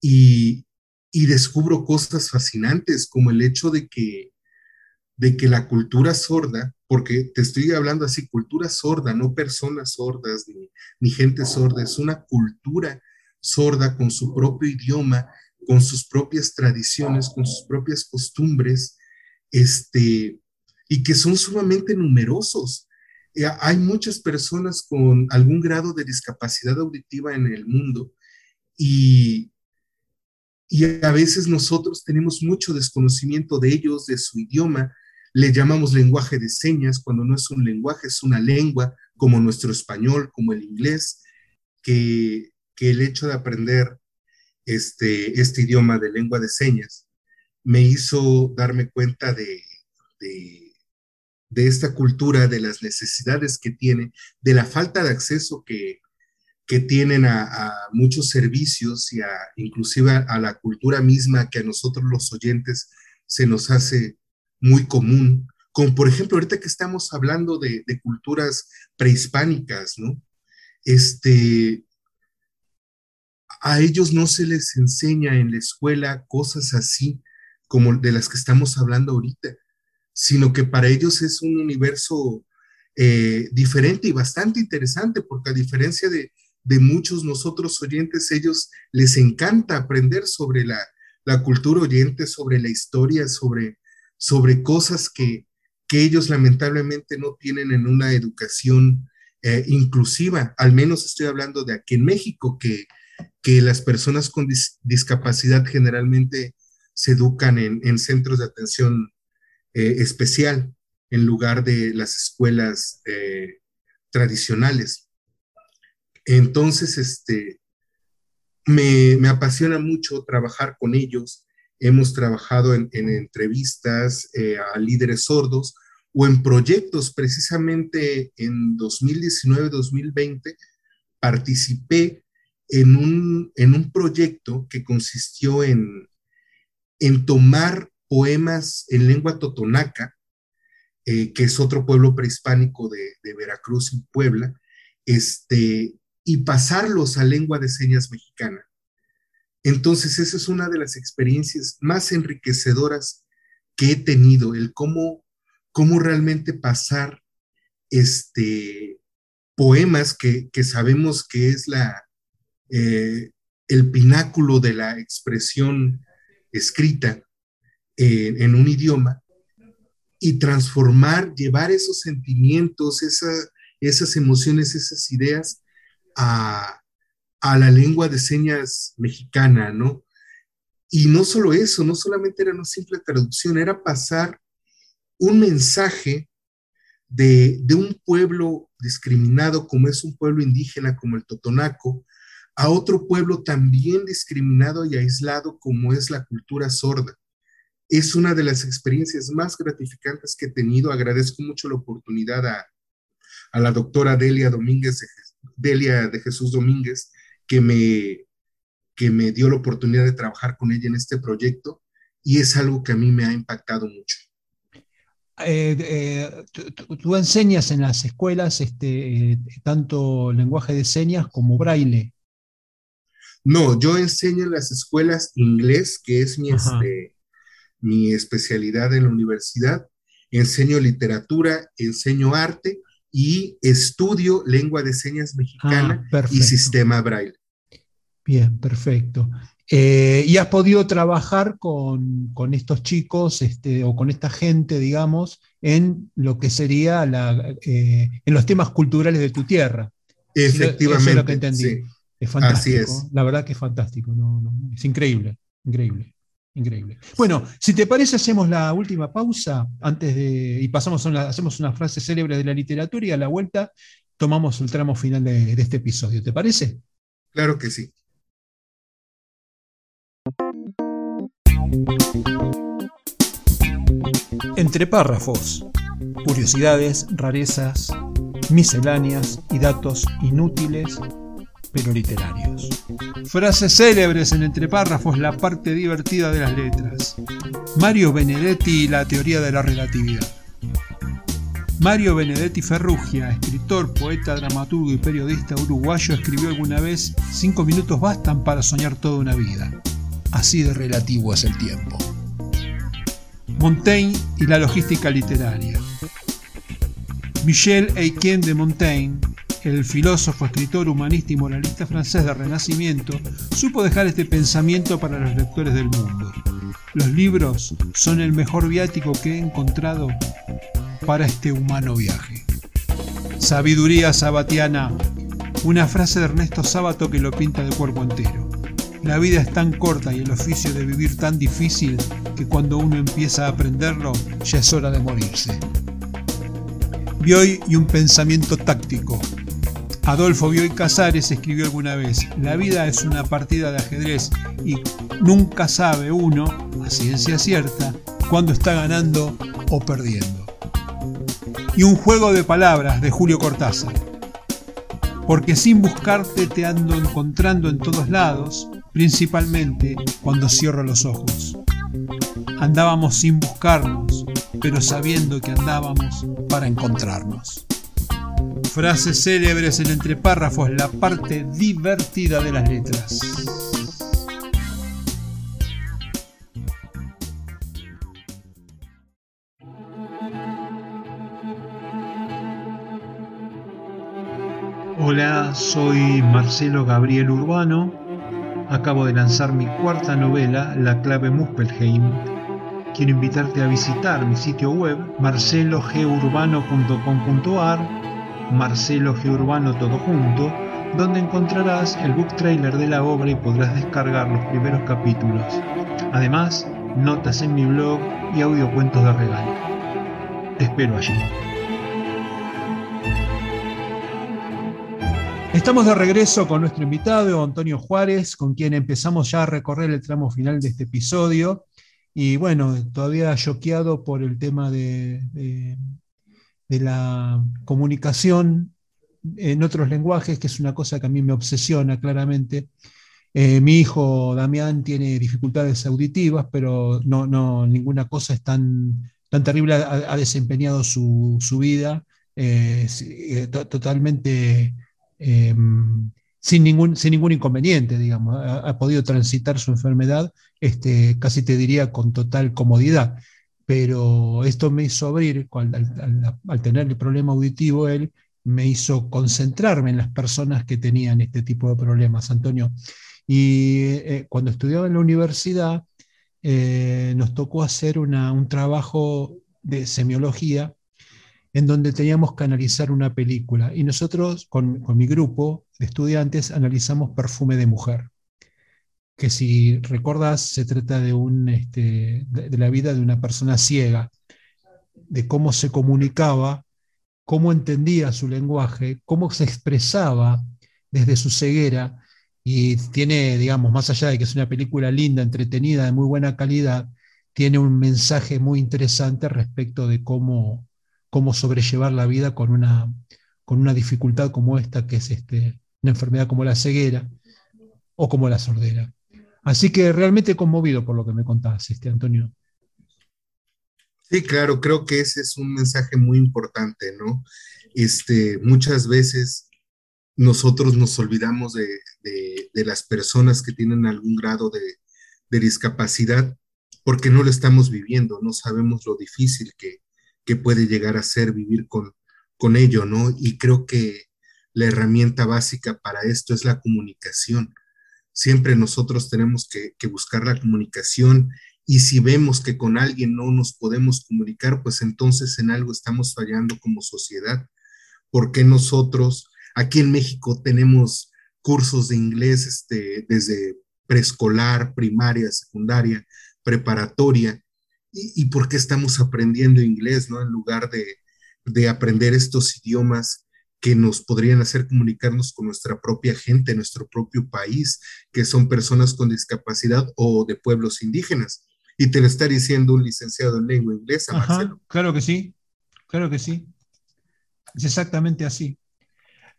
y, descubro cosas fascinantes como el hecho de que, de que la cultura sorda, porque te estoy hablando así, cultura sorda, no personas sordas ni, ni gente sorda, es una cultura sorda con su propio idioma, con sus propias tradiciones, con sus propias costumbres, este, y que son sumamente numerosos. Eh, hay muchas personas con algún grado de discapacidad auditiva en el mundo y, a veces nosotros tenemos mucho desconocimiento de ellos, de su idioma. Le llamamos lenguaje de señas cuando no es un lenguaje, es una lengua como nuestro español, como el inglés, que, el hecho de aprender este, este idioma de lengua de señas me hizo darme cuenta de esta cultura, de las necesidades que tiene, de la falta de acceso que, que tienen a, muchos servicios y a, inclusive a, la cultura misma que a nosotros los oyentes se nos hace muy común, como por ejemplo ahorita que estamos hablando de, culturas prehispánicas, ¿no? Este, a ellos no se les enseña en la escuela cosas así como de las que estamos hablando ahorita, sino que para ellos es un universo eh, diferente y bastante interesante, porque a diferencia de, de muchos nosotros oyentes, ellos les encanta aprender sobre la, cultura oyente, sobre la historia, sobre, sobre cosas que, ellos lamentablemente no tienen en una educación eh, inclusiva. Al menos estoy hablando de aquí en México, que, que las personas con discapacidad generalmente se educan en, centros de atención eh, especial en lugar de las escuelas eh, tradicionales. Entonces, este, me, apasiona mucho trabajar con ellos. Hemos trabajado en, entrevistas eh, a líderes sordos o en proyectos. Precisamente en 2019-2020 participé en un, en un proyecto que consistió en, en tomar poemas en lengua totonaca, eh, que es otro pueblo prehispánico de, de Veracruz y Puebla, este, y pasarlos a lengua de señas mexicana. Entonces, esa es una de las experiencias más enriquecedoras que he tenido, el cómo, cómo realmente pasar este, poemas que, sabemos que es la, eh, el pináculo de la expresión escrita en un idioma y transformar, llevar esos sentimientos, esas emociones, esas ideas a, la lengua de señas mexicana, ¿no? Y no solo eso, no solamente era una simple traducción, era pasar un mensaje de, un pueblo discriminado como es un pueblo indígena como el Totonaco, a otro pueblo también discriminado y aislado como es la cultura sorda. Es una de las experiencias más gratificantes que he tenido. Agradezco mucho la oportunidad a, a la doctora Delia Domínguez, Delia de Jesús Domínguez, que me, que me dio la oportunidad de trabajar con ella en este proyecto y es algo que a mí me ha impactado mucho. Eh, eh, tú, enseñas en las escuelas este, eh, tanto lenguaje de señas como braille. No, yo enseño en las escuelas inglés, que es mi, este, mi especialidad en la universidad. Enseño literatura, enseño arte y estudio lengua de señas mexicana ah, y sistema braille. Bien, perfecto. Eh, ¿Y has podido trabajar con, estos chicos este, o con esta gente, digamos, en lo que sería la, eh, en los temas culturales de tu tierra? Efectivamente. Eso es lo que entendí. Es fantástico. La verdad que es fantástico. es increíble, increíble. Increíble. Bueno, si te parece, hacemos la última pausa antes de. y pasamos a hacemos una frase célebre de la literatura y a la vuelta tomamos el tramo final de, de este episodio. ¿Te parece? Claro que sí. Entre párrafos, curiosidades, rarezas, misceláneas y datos inútiles pero literarios. Frases célebres en entre párrafos, la parte divertida de las letras. Mario Benedetti y la teoría de la relatividad. Mario Benedetti Ferrugia, escritor, poeta, dramaturgo y periodista uruguayo, escribió alguna vez, cinco minutos bastan para soñar toda una vida. Así de relativo es el tiempo. Montaigne y la logística literaria. Michel Eiquien de Montaigne el filósofo, escritor, humanista y moralista francés del Renacimiento, supo dejar este pensamiento para los lectores del mundo. Los libros son el mejor viático que he encontrado para este humano viaje. Sabiduría sabatiana, una frase de Ernesto Sábato que lo pinta de cuerpo entero. La vida es tan corta y el oficio de vivir tan difícil que cuando uno empieza a aprenderlo ya es hora de morirse. Bioy y un pensamiento táctico, Adolfo Bioy Casares escribió alguna vez, la vida es una partida de ajedrez y nunca sabe uno, a ciencia cierta, cuándo está ganando o perdiendo. Y un juego de palabras de Julio Cortázar. Porque sin buscarte te ando encontrando en todos lados, principalmente cuando cierro los ojos. Andábamos sin buscarnos, pero sabiendo que andábamos para encontrarnos. Frases célebres en entre párrafos, la parte divertida de las letras. Hola, soy Marcelo Gabriel Urbano. Acabo de lanzar mi cuarta novela, La clave Muspelheim. Quiero invitarte a visitar mi sitio web marcelogeurbano.com.ar Marcelo G. Urbano Todo Junto, donde encontrarás el book trailer de la obra y podrás descargar los primeros capítulos. Además, notas en mi blog y audiocuentos de regalo. Te espero allí. Estamos de regreso con nuestro invitado, Antonio Juárez, con quien empezamos ya a recorrer el tramo final de este episodio. Y bueno, todavía choqueado por el tema de, de la comunicación en otros lenguajes, que es una cosa que a mí me obsesiona claramente. Eh, mi hijo Damián tiene dificultades auditivas, pero no, no ninguna cosa es tan, tan terrible, ha, desempeñado su, vida eh, eh, totalmente sin, ningún, sin ningún inconveniente, digamos. Ha, podido transitar su enfermedad, este, casi te diría, con total comodidad pero esto me hizo abrir, al, tener el problema auditivo él, me hizo concentrarme en las personas que tenían este tipo de problemas, Antonio. Y eh, cuando estudiaba en la universidad, eh, nos tocó hacer un trabajo de semiología en donde teníamos que analizar una película. Y nosotros, con, mi grupo de estudiantes, analizamos Perfume de Mujer, que si recuerdas, se trata de, un, este, de la vida de una persona ciega, de cómo se comunicaba, cómo entendía su lenguaje, cómo se expresaba desde su ceguera. Y tiene, digamos, más allá de que es una película linda, entretenida, de muy buena calidad, tiene un mensaje muy interesante respecto de cómo, cómo sobrellevar la vida con una, con una dificultad como esta, que es este, una enfermedad como la ceguera o como la sordera. Así que realmente conmovido por lo que me contás, este, Antonio. Sí, claro, creo que ese es un mensaje muy importante, ¿no? Este, muchas veces nosotros nos olvidamos de, las personas que tienen algún grado de, de, discapacidad porque no lo estamos viviendo, no sabemos lo difícil que, que puede llegar a ser vivir con, con ello, ¿no? Y creo que la herramienta básica para esto es la comunicación. Siempre nosotros tenemos que, buscar la comunicación y si vemos que con alguien no nos podemos comunicar, pues entonces en algo estamos fallando como sociedad. Porque nosotros aquí en México tenemos cursos de inglés este, desde preescolar, primaria, secundaria, preparatoria, y, por qué estamos aprendiendo inglés, ¿no? En lugar de, aprender estos idiomas que nos podrían hacer comunicarnos con nuestra propia gente, nuestro propio país, que son personas con discapacidad o de pueblos indígenas. Y te lo está diciendo un licenciado en lengua inglesa, Marcelo. Claro que sí, claro que sí. Es exactamente así.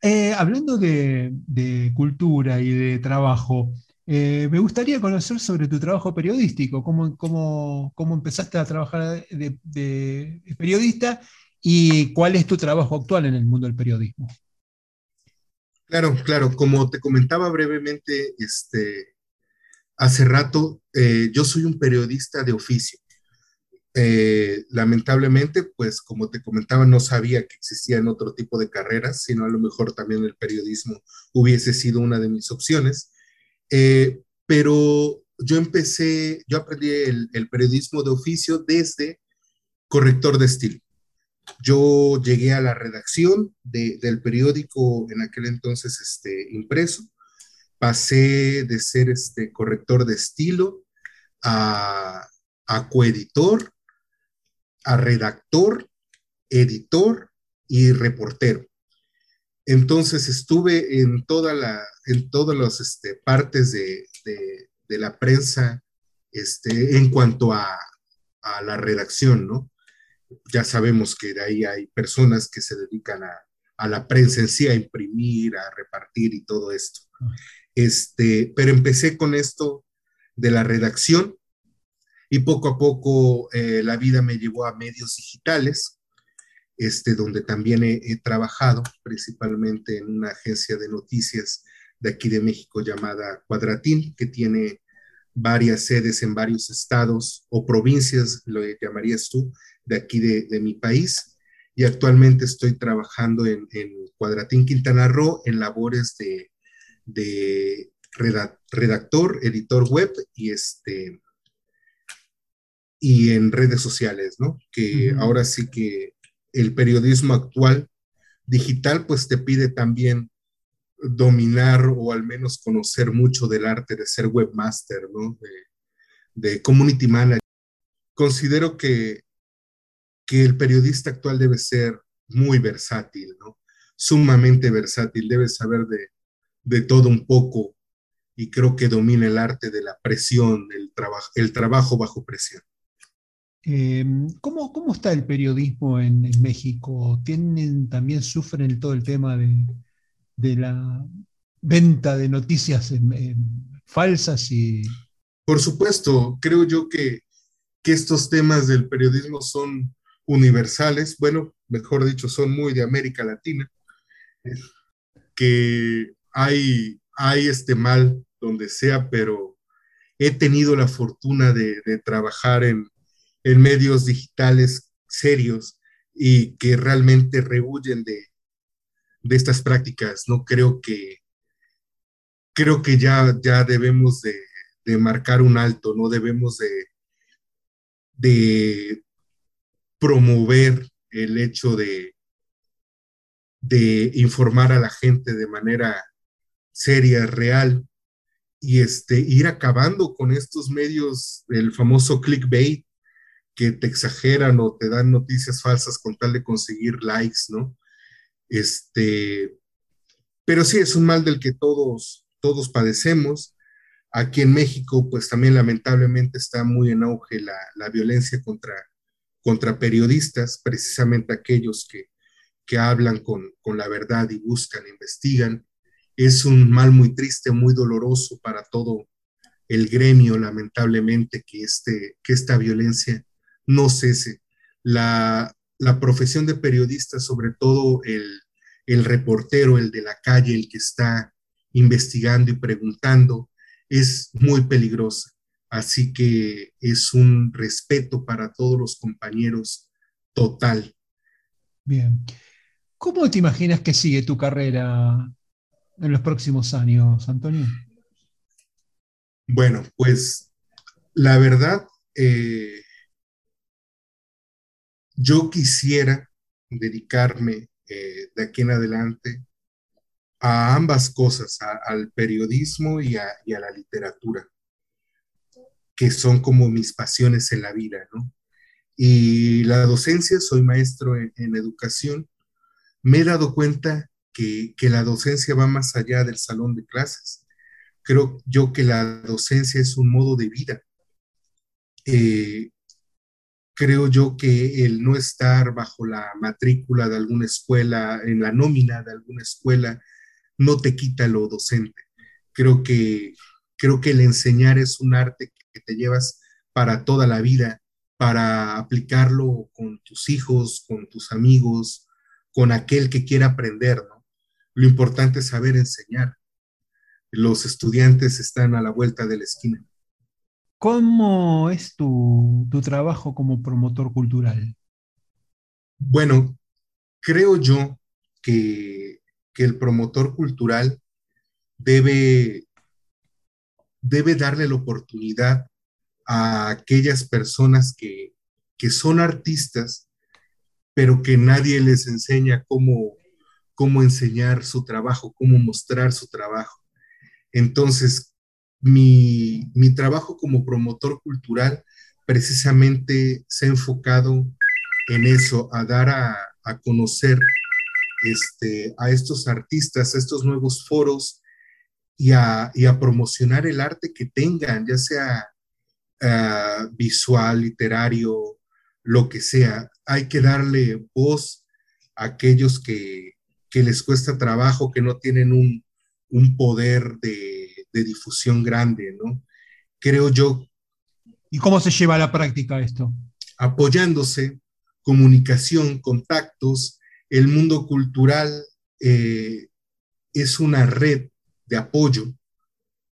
Eh, hablando de, de, cultura y de trabajo, eh, me gustaría conocer sobre tu trabajo periodístico, cómo, cómo, empezaste a trabajar de, periodista y cuál es tu trabajo actual en el mundo del periodismo. Claro, claro, como te comentaba brevemente este, hace rato, eh, yo soy un periodista de oficio. Eh, lamentablemente, pues como te comentaba, no sabía que existían otro tipo de carreras, sino a lo mejor también el periodismo hubiese sido una de mis opciones. Eh, pero yo empecé, yo aprendí el, periodismo de oficio desde corrector de estilo. Yo llegué a la redacción del periódico en aquel entonces este, impreso, pasé de ser este corrector de estilo a, a coeditor, a redactor, editor y reportero. Entonces estuve en, la, en todas las este, partes de, la prensa este, en cuanto a, la redacción, ¿no? Ya sabemos que de ahí hay personas que se dedican a, la prensa en sí, a imprimir, a repartir y todo esto. Este, pero empecé con esto de la redacción y poco a poco eh, la vida me llevó a medios digitales este, donde también he, trabajado principalmente en una agencia de noticias de aquí de México llamada Cuadratín, que tiene varias sedes en varios estados o provincias, lo llamarías tú, de aquí de, mi país. Y actualmente estoy trabajando en, Cuadratín Quintana Roo en labores de, de redactor, editor web y este y en redes sociales, ¿no? Que ahora sí que el periodismo actual digital pues te pide también dominar o al menos conocer mucho del arte de ser webmaster, ¿no? De, community manager. Considero que, que el periodista actual debe ser muy versátil, ¿no? Sumamente versátil, debe saber de, de todo un poco y creo que domina el arte de la presión, el, trabajo el trabajo bajo presión. Em, ¿cómo, ¿cómo, está el periodismo en, México? ¿Tienen, también sufren todo el tema de, la venta de noticias falsas y... Por supuesto, creo yo que, que, estos temas del periodismo son universales, bueno, mejor dicho, son muy de América Latina, que hay, hay este mal donde sea, pero he tenido la fortuna de trabajar en, en medios digitales serios y que realmente rehuyen de, de estas prácticas, ¿no? Creo que, creo que ya, ya debemos de, de marcar un alto, no debemos de, de promover el hecho de, de informar a la gente de manera seria, real, y este, ir acabando con estos medios, el famoso clickbait, que te exageran o te dan noticias falsas con tal de conseguir likes, ¿no? Este, pero sí, es un mal del que todos, todos padecemos. Aquí en México, pues también lamentablemente está muy en auge la, la violencia contra, contra periodistas, precisamente aquellos que, que hablan con, con la verdad y buscan, investigan. Es un mal muy triste, muy doloroso para todo el gremio, lamentablemente, que, este, que esta violencia no cese. La, la profesión de periodista, sobre todo el, el reportero, el de la calle, el que está investigando y preguntando, es muy peligrosa. Así que es un respeto para todos los compañeros total. Bien. ¿Cómo te imaginas que sigue tu carrera en los próximos años, Antonio? Bueno, pues la verdad, eh, yo quisiera dedicarme eh, de aquí en adelante a ambas cosas, al periodismo y a, la literatura, que son como mis pasiones en la vida, ¿no? Y la docencia, soy maestro en, educación, me he dado cuenta que, la docencia va más allá del salón de clases. Creo yo que la docencia es un modo de vida. Eh, creo yo que el no estar bajo la matrícula de alguna escuela, en la nómina de alguna escuela, no te quita lo docente. Creo que, creo que el enseñar es un arte que te llevas para toda la vida, para aplicarlo con tus hijos, con tus amigos, con aquel que quiera aprender, ¿no? Lo importante es saber enseñar. Los estudiantes están a la vuelta de la esquina. ¿Cómo es tu, trabajo como promotor cultural? Bueno, creo yo que, el promotor cultural debe, debe darle la oportunidad a aquellas personas que, que son artistas, pero que nadie les enseña cómo, cómo enseñar su trabajo, cómo mostrar su trabajo. Entonces, mi, trabajo como promotor cultural precisamente se ha enfocado en eso, a dar a, conocer este, a estos artistas, a estos nuevos foros y a, promocionar el arte que tengan, ya sea ah, visual, literario, lo que sea. Hay que darle voz a aquellos que, les cuesta trabajo, que no tienen un poder de de difusión grande, ¿no? Creo yo. ¿Y cómo se lleva a la práctica esto? Apoyándose, comunicación, contactos, el mundo cultural eh, es una red de apoyo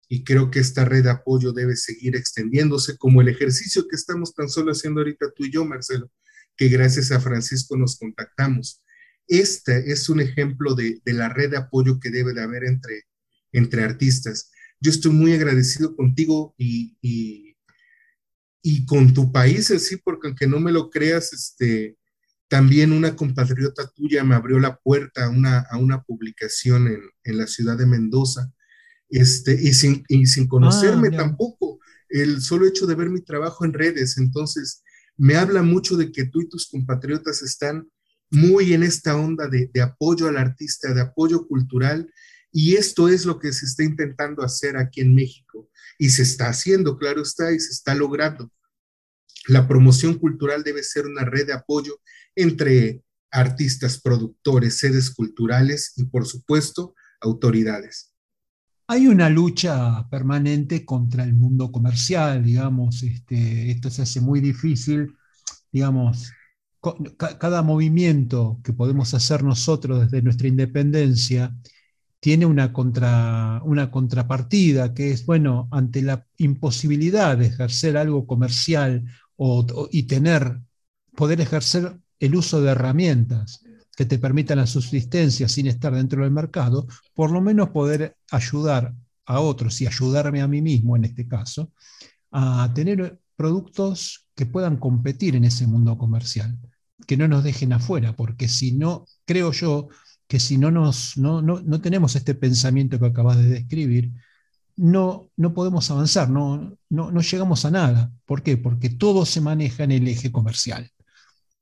y creo que esta red de apoyo debe seguir extendiéndose como el ejercicio que estamos tan solo haciendo ahorita tú y yo, Marcelo, que gracias a Francisco nos contactamos. Este es un ejemplo de, la red de apoyo que debe de haber entre, entre artistas yo estoy muy agradecido contigo y, y, con tu país en sí, porque aunque no me lo creas, este, también una compatriota tuya me abrió la puerta a una, a una publicación en, en la ciudad de Mendoza, este, y, sin, y sin conocerme ah, tampoco, el solo hecho de ver mi trabajo en redes, entonces me habla mucho de que tú y tus compatriotas están muy en esta onda de, de apoyo al artista, de apoyo cultural, y esto es lo que se está intentando hacer aquí en México. Y se está haciendo, claro está, y se está logrando. La promoción cultural debe ser una red de apoyo entre artistas, productores, sedes culturales y, por supuesto, autoridades. Hay una lucha permanente contra el mundo comercial, digamos, este, esto se hace muy difícil, digamos, cada movimiento que podemos hacer nosotros desde nuestra independencia tiene una, contra, una contrapartida, que es, bueno, ante la imposibilidad de ejercer algo comercial o, y tener, poder ejercer el uso de herramientas que te permitan la subsistencia sin estar dentro del mercado, por lo menos poder ayudar a otros y ayudarme a mí mismo en este caso, a tener productos que puedan competir en ese mundo comercial, que no nos dejen afuera, porque si no, creo yo que si no, nos, no, no, tenemos este pensamiento que acabas de describir, no, no podemos avanzar, no, no, no llegamos a nada. ¿Por qué? Porque todo se maneja en el eje comercial.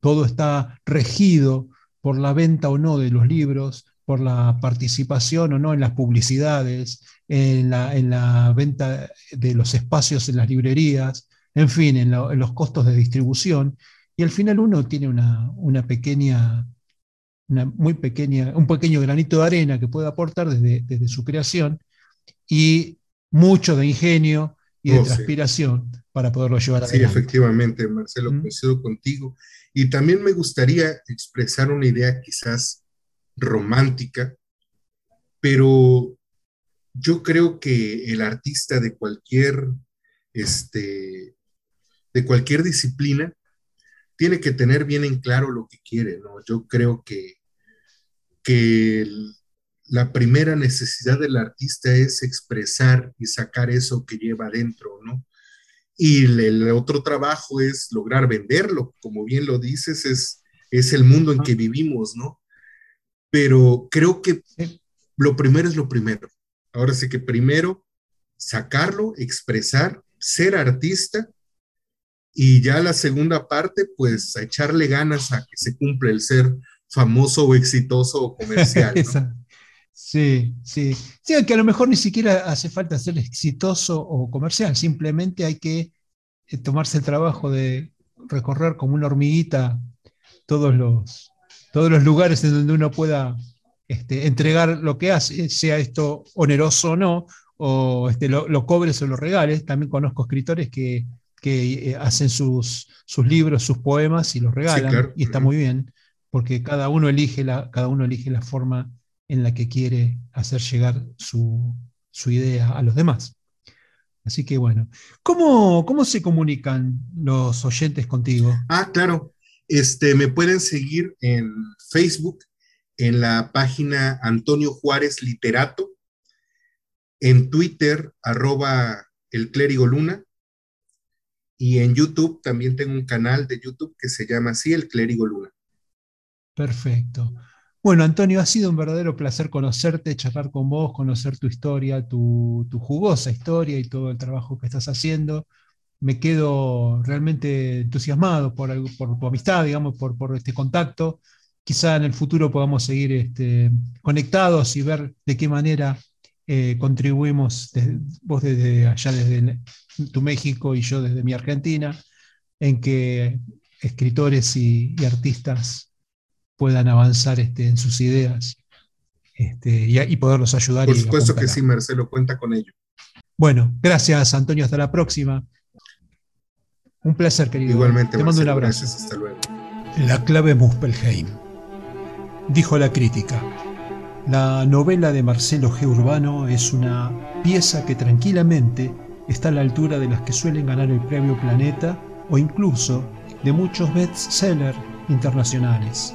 Todo está regido por la venta o no de los libros, por la participación o no en las publicidades, en la, en la venta de los espacios en las librerías, en fin, en, los costos de distribución. Y al final uno tiene una, pequeña, una muy pequeña, un pequeño granito de arena que puede aportar desde, su creación y mucho de ingenio y de oh, transpiración para poderlo llevar adelante. Sí, efectivamente, Marcelo, ¿Mm? coincido contigo. Y también me gustaría expresar una idea quizás romántica, pero yo creo que el artista de cualquier este, de cualquier disciplina, tiene que tener bien en claro lo que quiere, ¿no? Yo creo que, que la primera necesidad del artista es expresar y sacar eso que lleva adentro, ¿no? Y el, otro trabajo es lograr venderlo, como bien lo dices, es, es el mundo en que vivimos, ¿no? Pero creo que lo primero es lo primero. Ahora sí que primero sacarlo, expresar, ser artista y ya la segunda parte, pues a echarle ganas a que se cumpla el ser famoso o exitoso o comercial. Sí, sí. Sí, que a lo mejor ni siquiera hace falta ser exitoso o comercial, simplemente hay que eh, tomarse el trabajo de recorrer como una hormiguita todos los, todos los lugares en donde uno pueda este, entregar lo que hace, sea esto oneroso o no, o este, lo, lo, cobres o lo regales. También conozco escritores que que eh, hacen sus, sus, libros, sus poemas y los regalan, y está muy bien, porque cada uno, elige la, cada uno elige la forma en la que quiere hacer llegar su, idea a los demás. Así que bueno, ¿cómo, ¿cómo, se comunican los oyentes contigo? Ah, claro. Este, me pueden seguir en Facebook, en la página Antonio Juárez Literato, en Twitter, arroba el clérigo luna, y en YouTube también tengo un canal de YouTube que se llama así, El Clérigo Luna. Perfecto. Bueno, Antonio, ha sido un verdadero placer conocerte, charlar con vos, conocer tu historia, tu, jugosa historia y todo el trabajo que estás haciendo. Me quedo realmente entusiasmado por, por tu amistad, digamos, por, este contacto. Quizá en el futuro podamos seguir este, conectados y ver de qué manera eh, contribuimos, vos desde allá, desde tu México y yo desde mi Argentina, en que escritores y, artistas puedan avanzar este, en sus ideas este, y, poderlos ayudar. Por supuesto que sí, Marcelo, cuenta con ello. Bueno, gracias Antonio, hasta la próxima. Un placer, querido. Igualmente, te mando un abrazo. Gracias, hasta luego. La clave Muspelheim, dijo la crítica. La novela de Marcelo G. Urbano es una pieza que tranquilamente está a la altura de las que suelen ganar el premio Planeta o incluso de muchos bestsellers internacionales.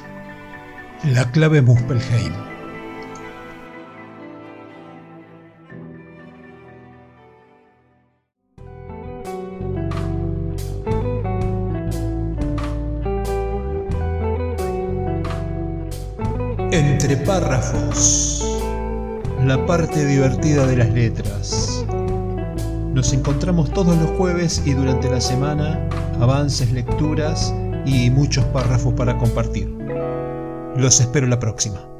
La clave Muspelheim. Entre párrafos. La parte divertida de las letras. Nos encontramos todos los jueves y durante la semana, avances, lecturas y muchos párrafos para compartir. Los espero la próxima.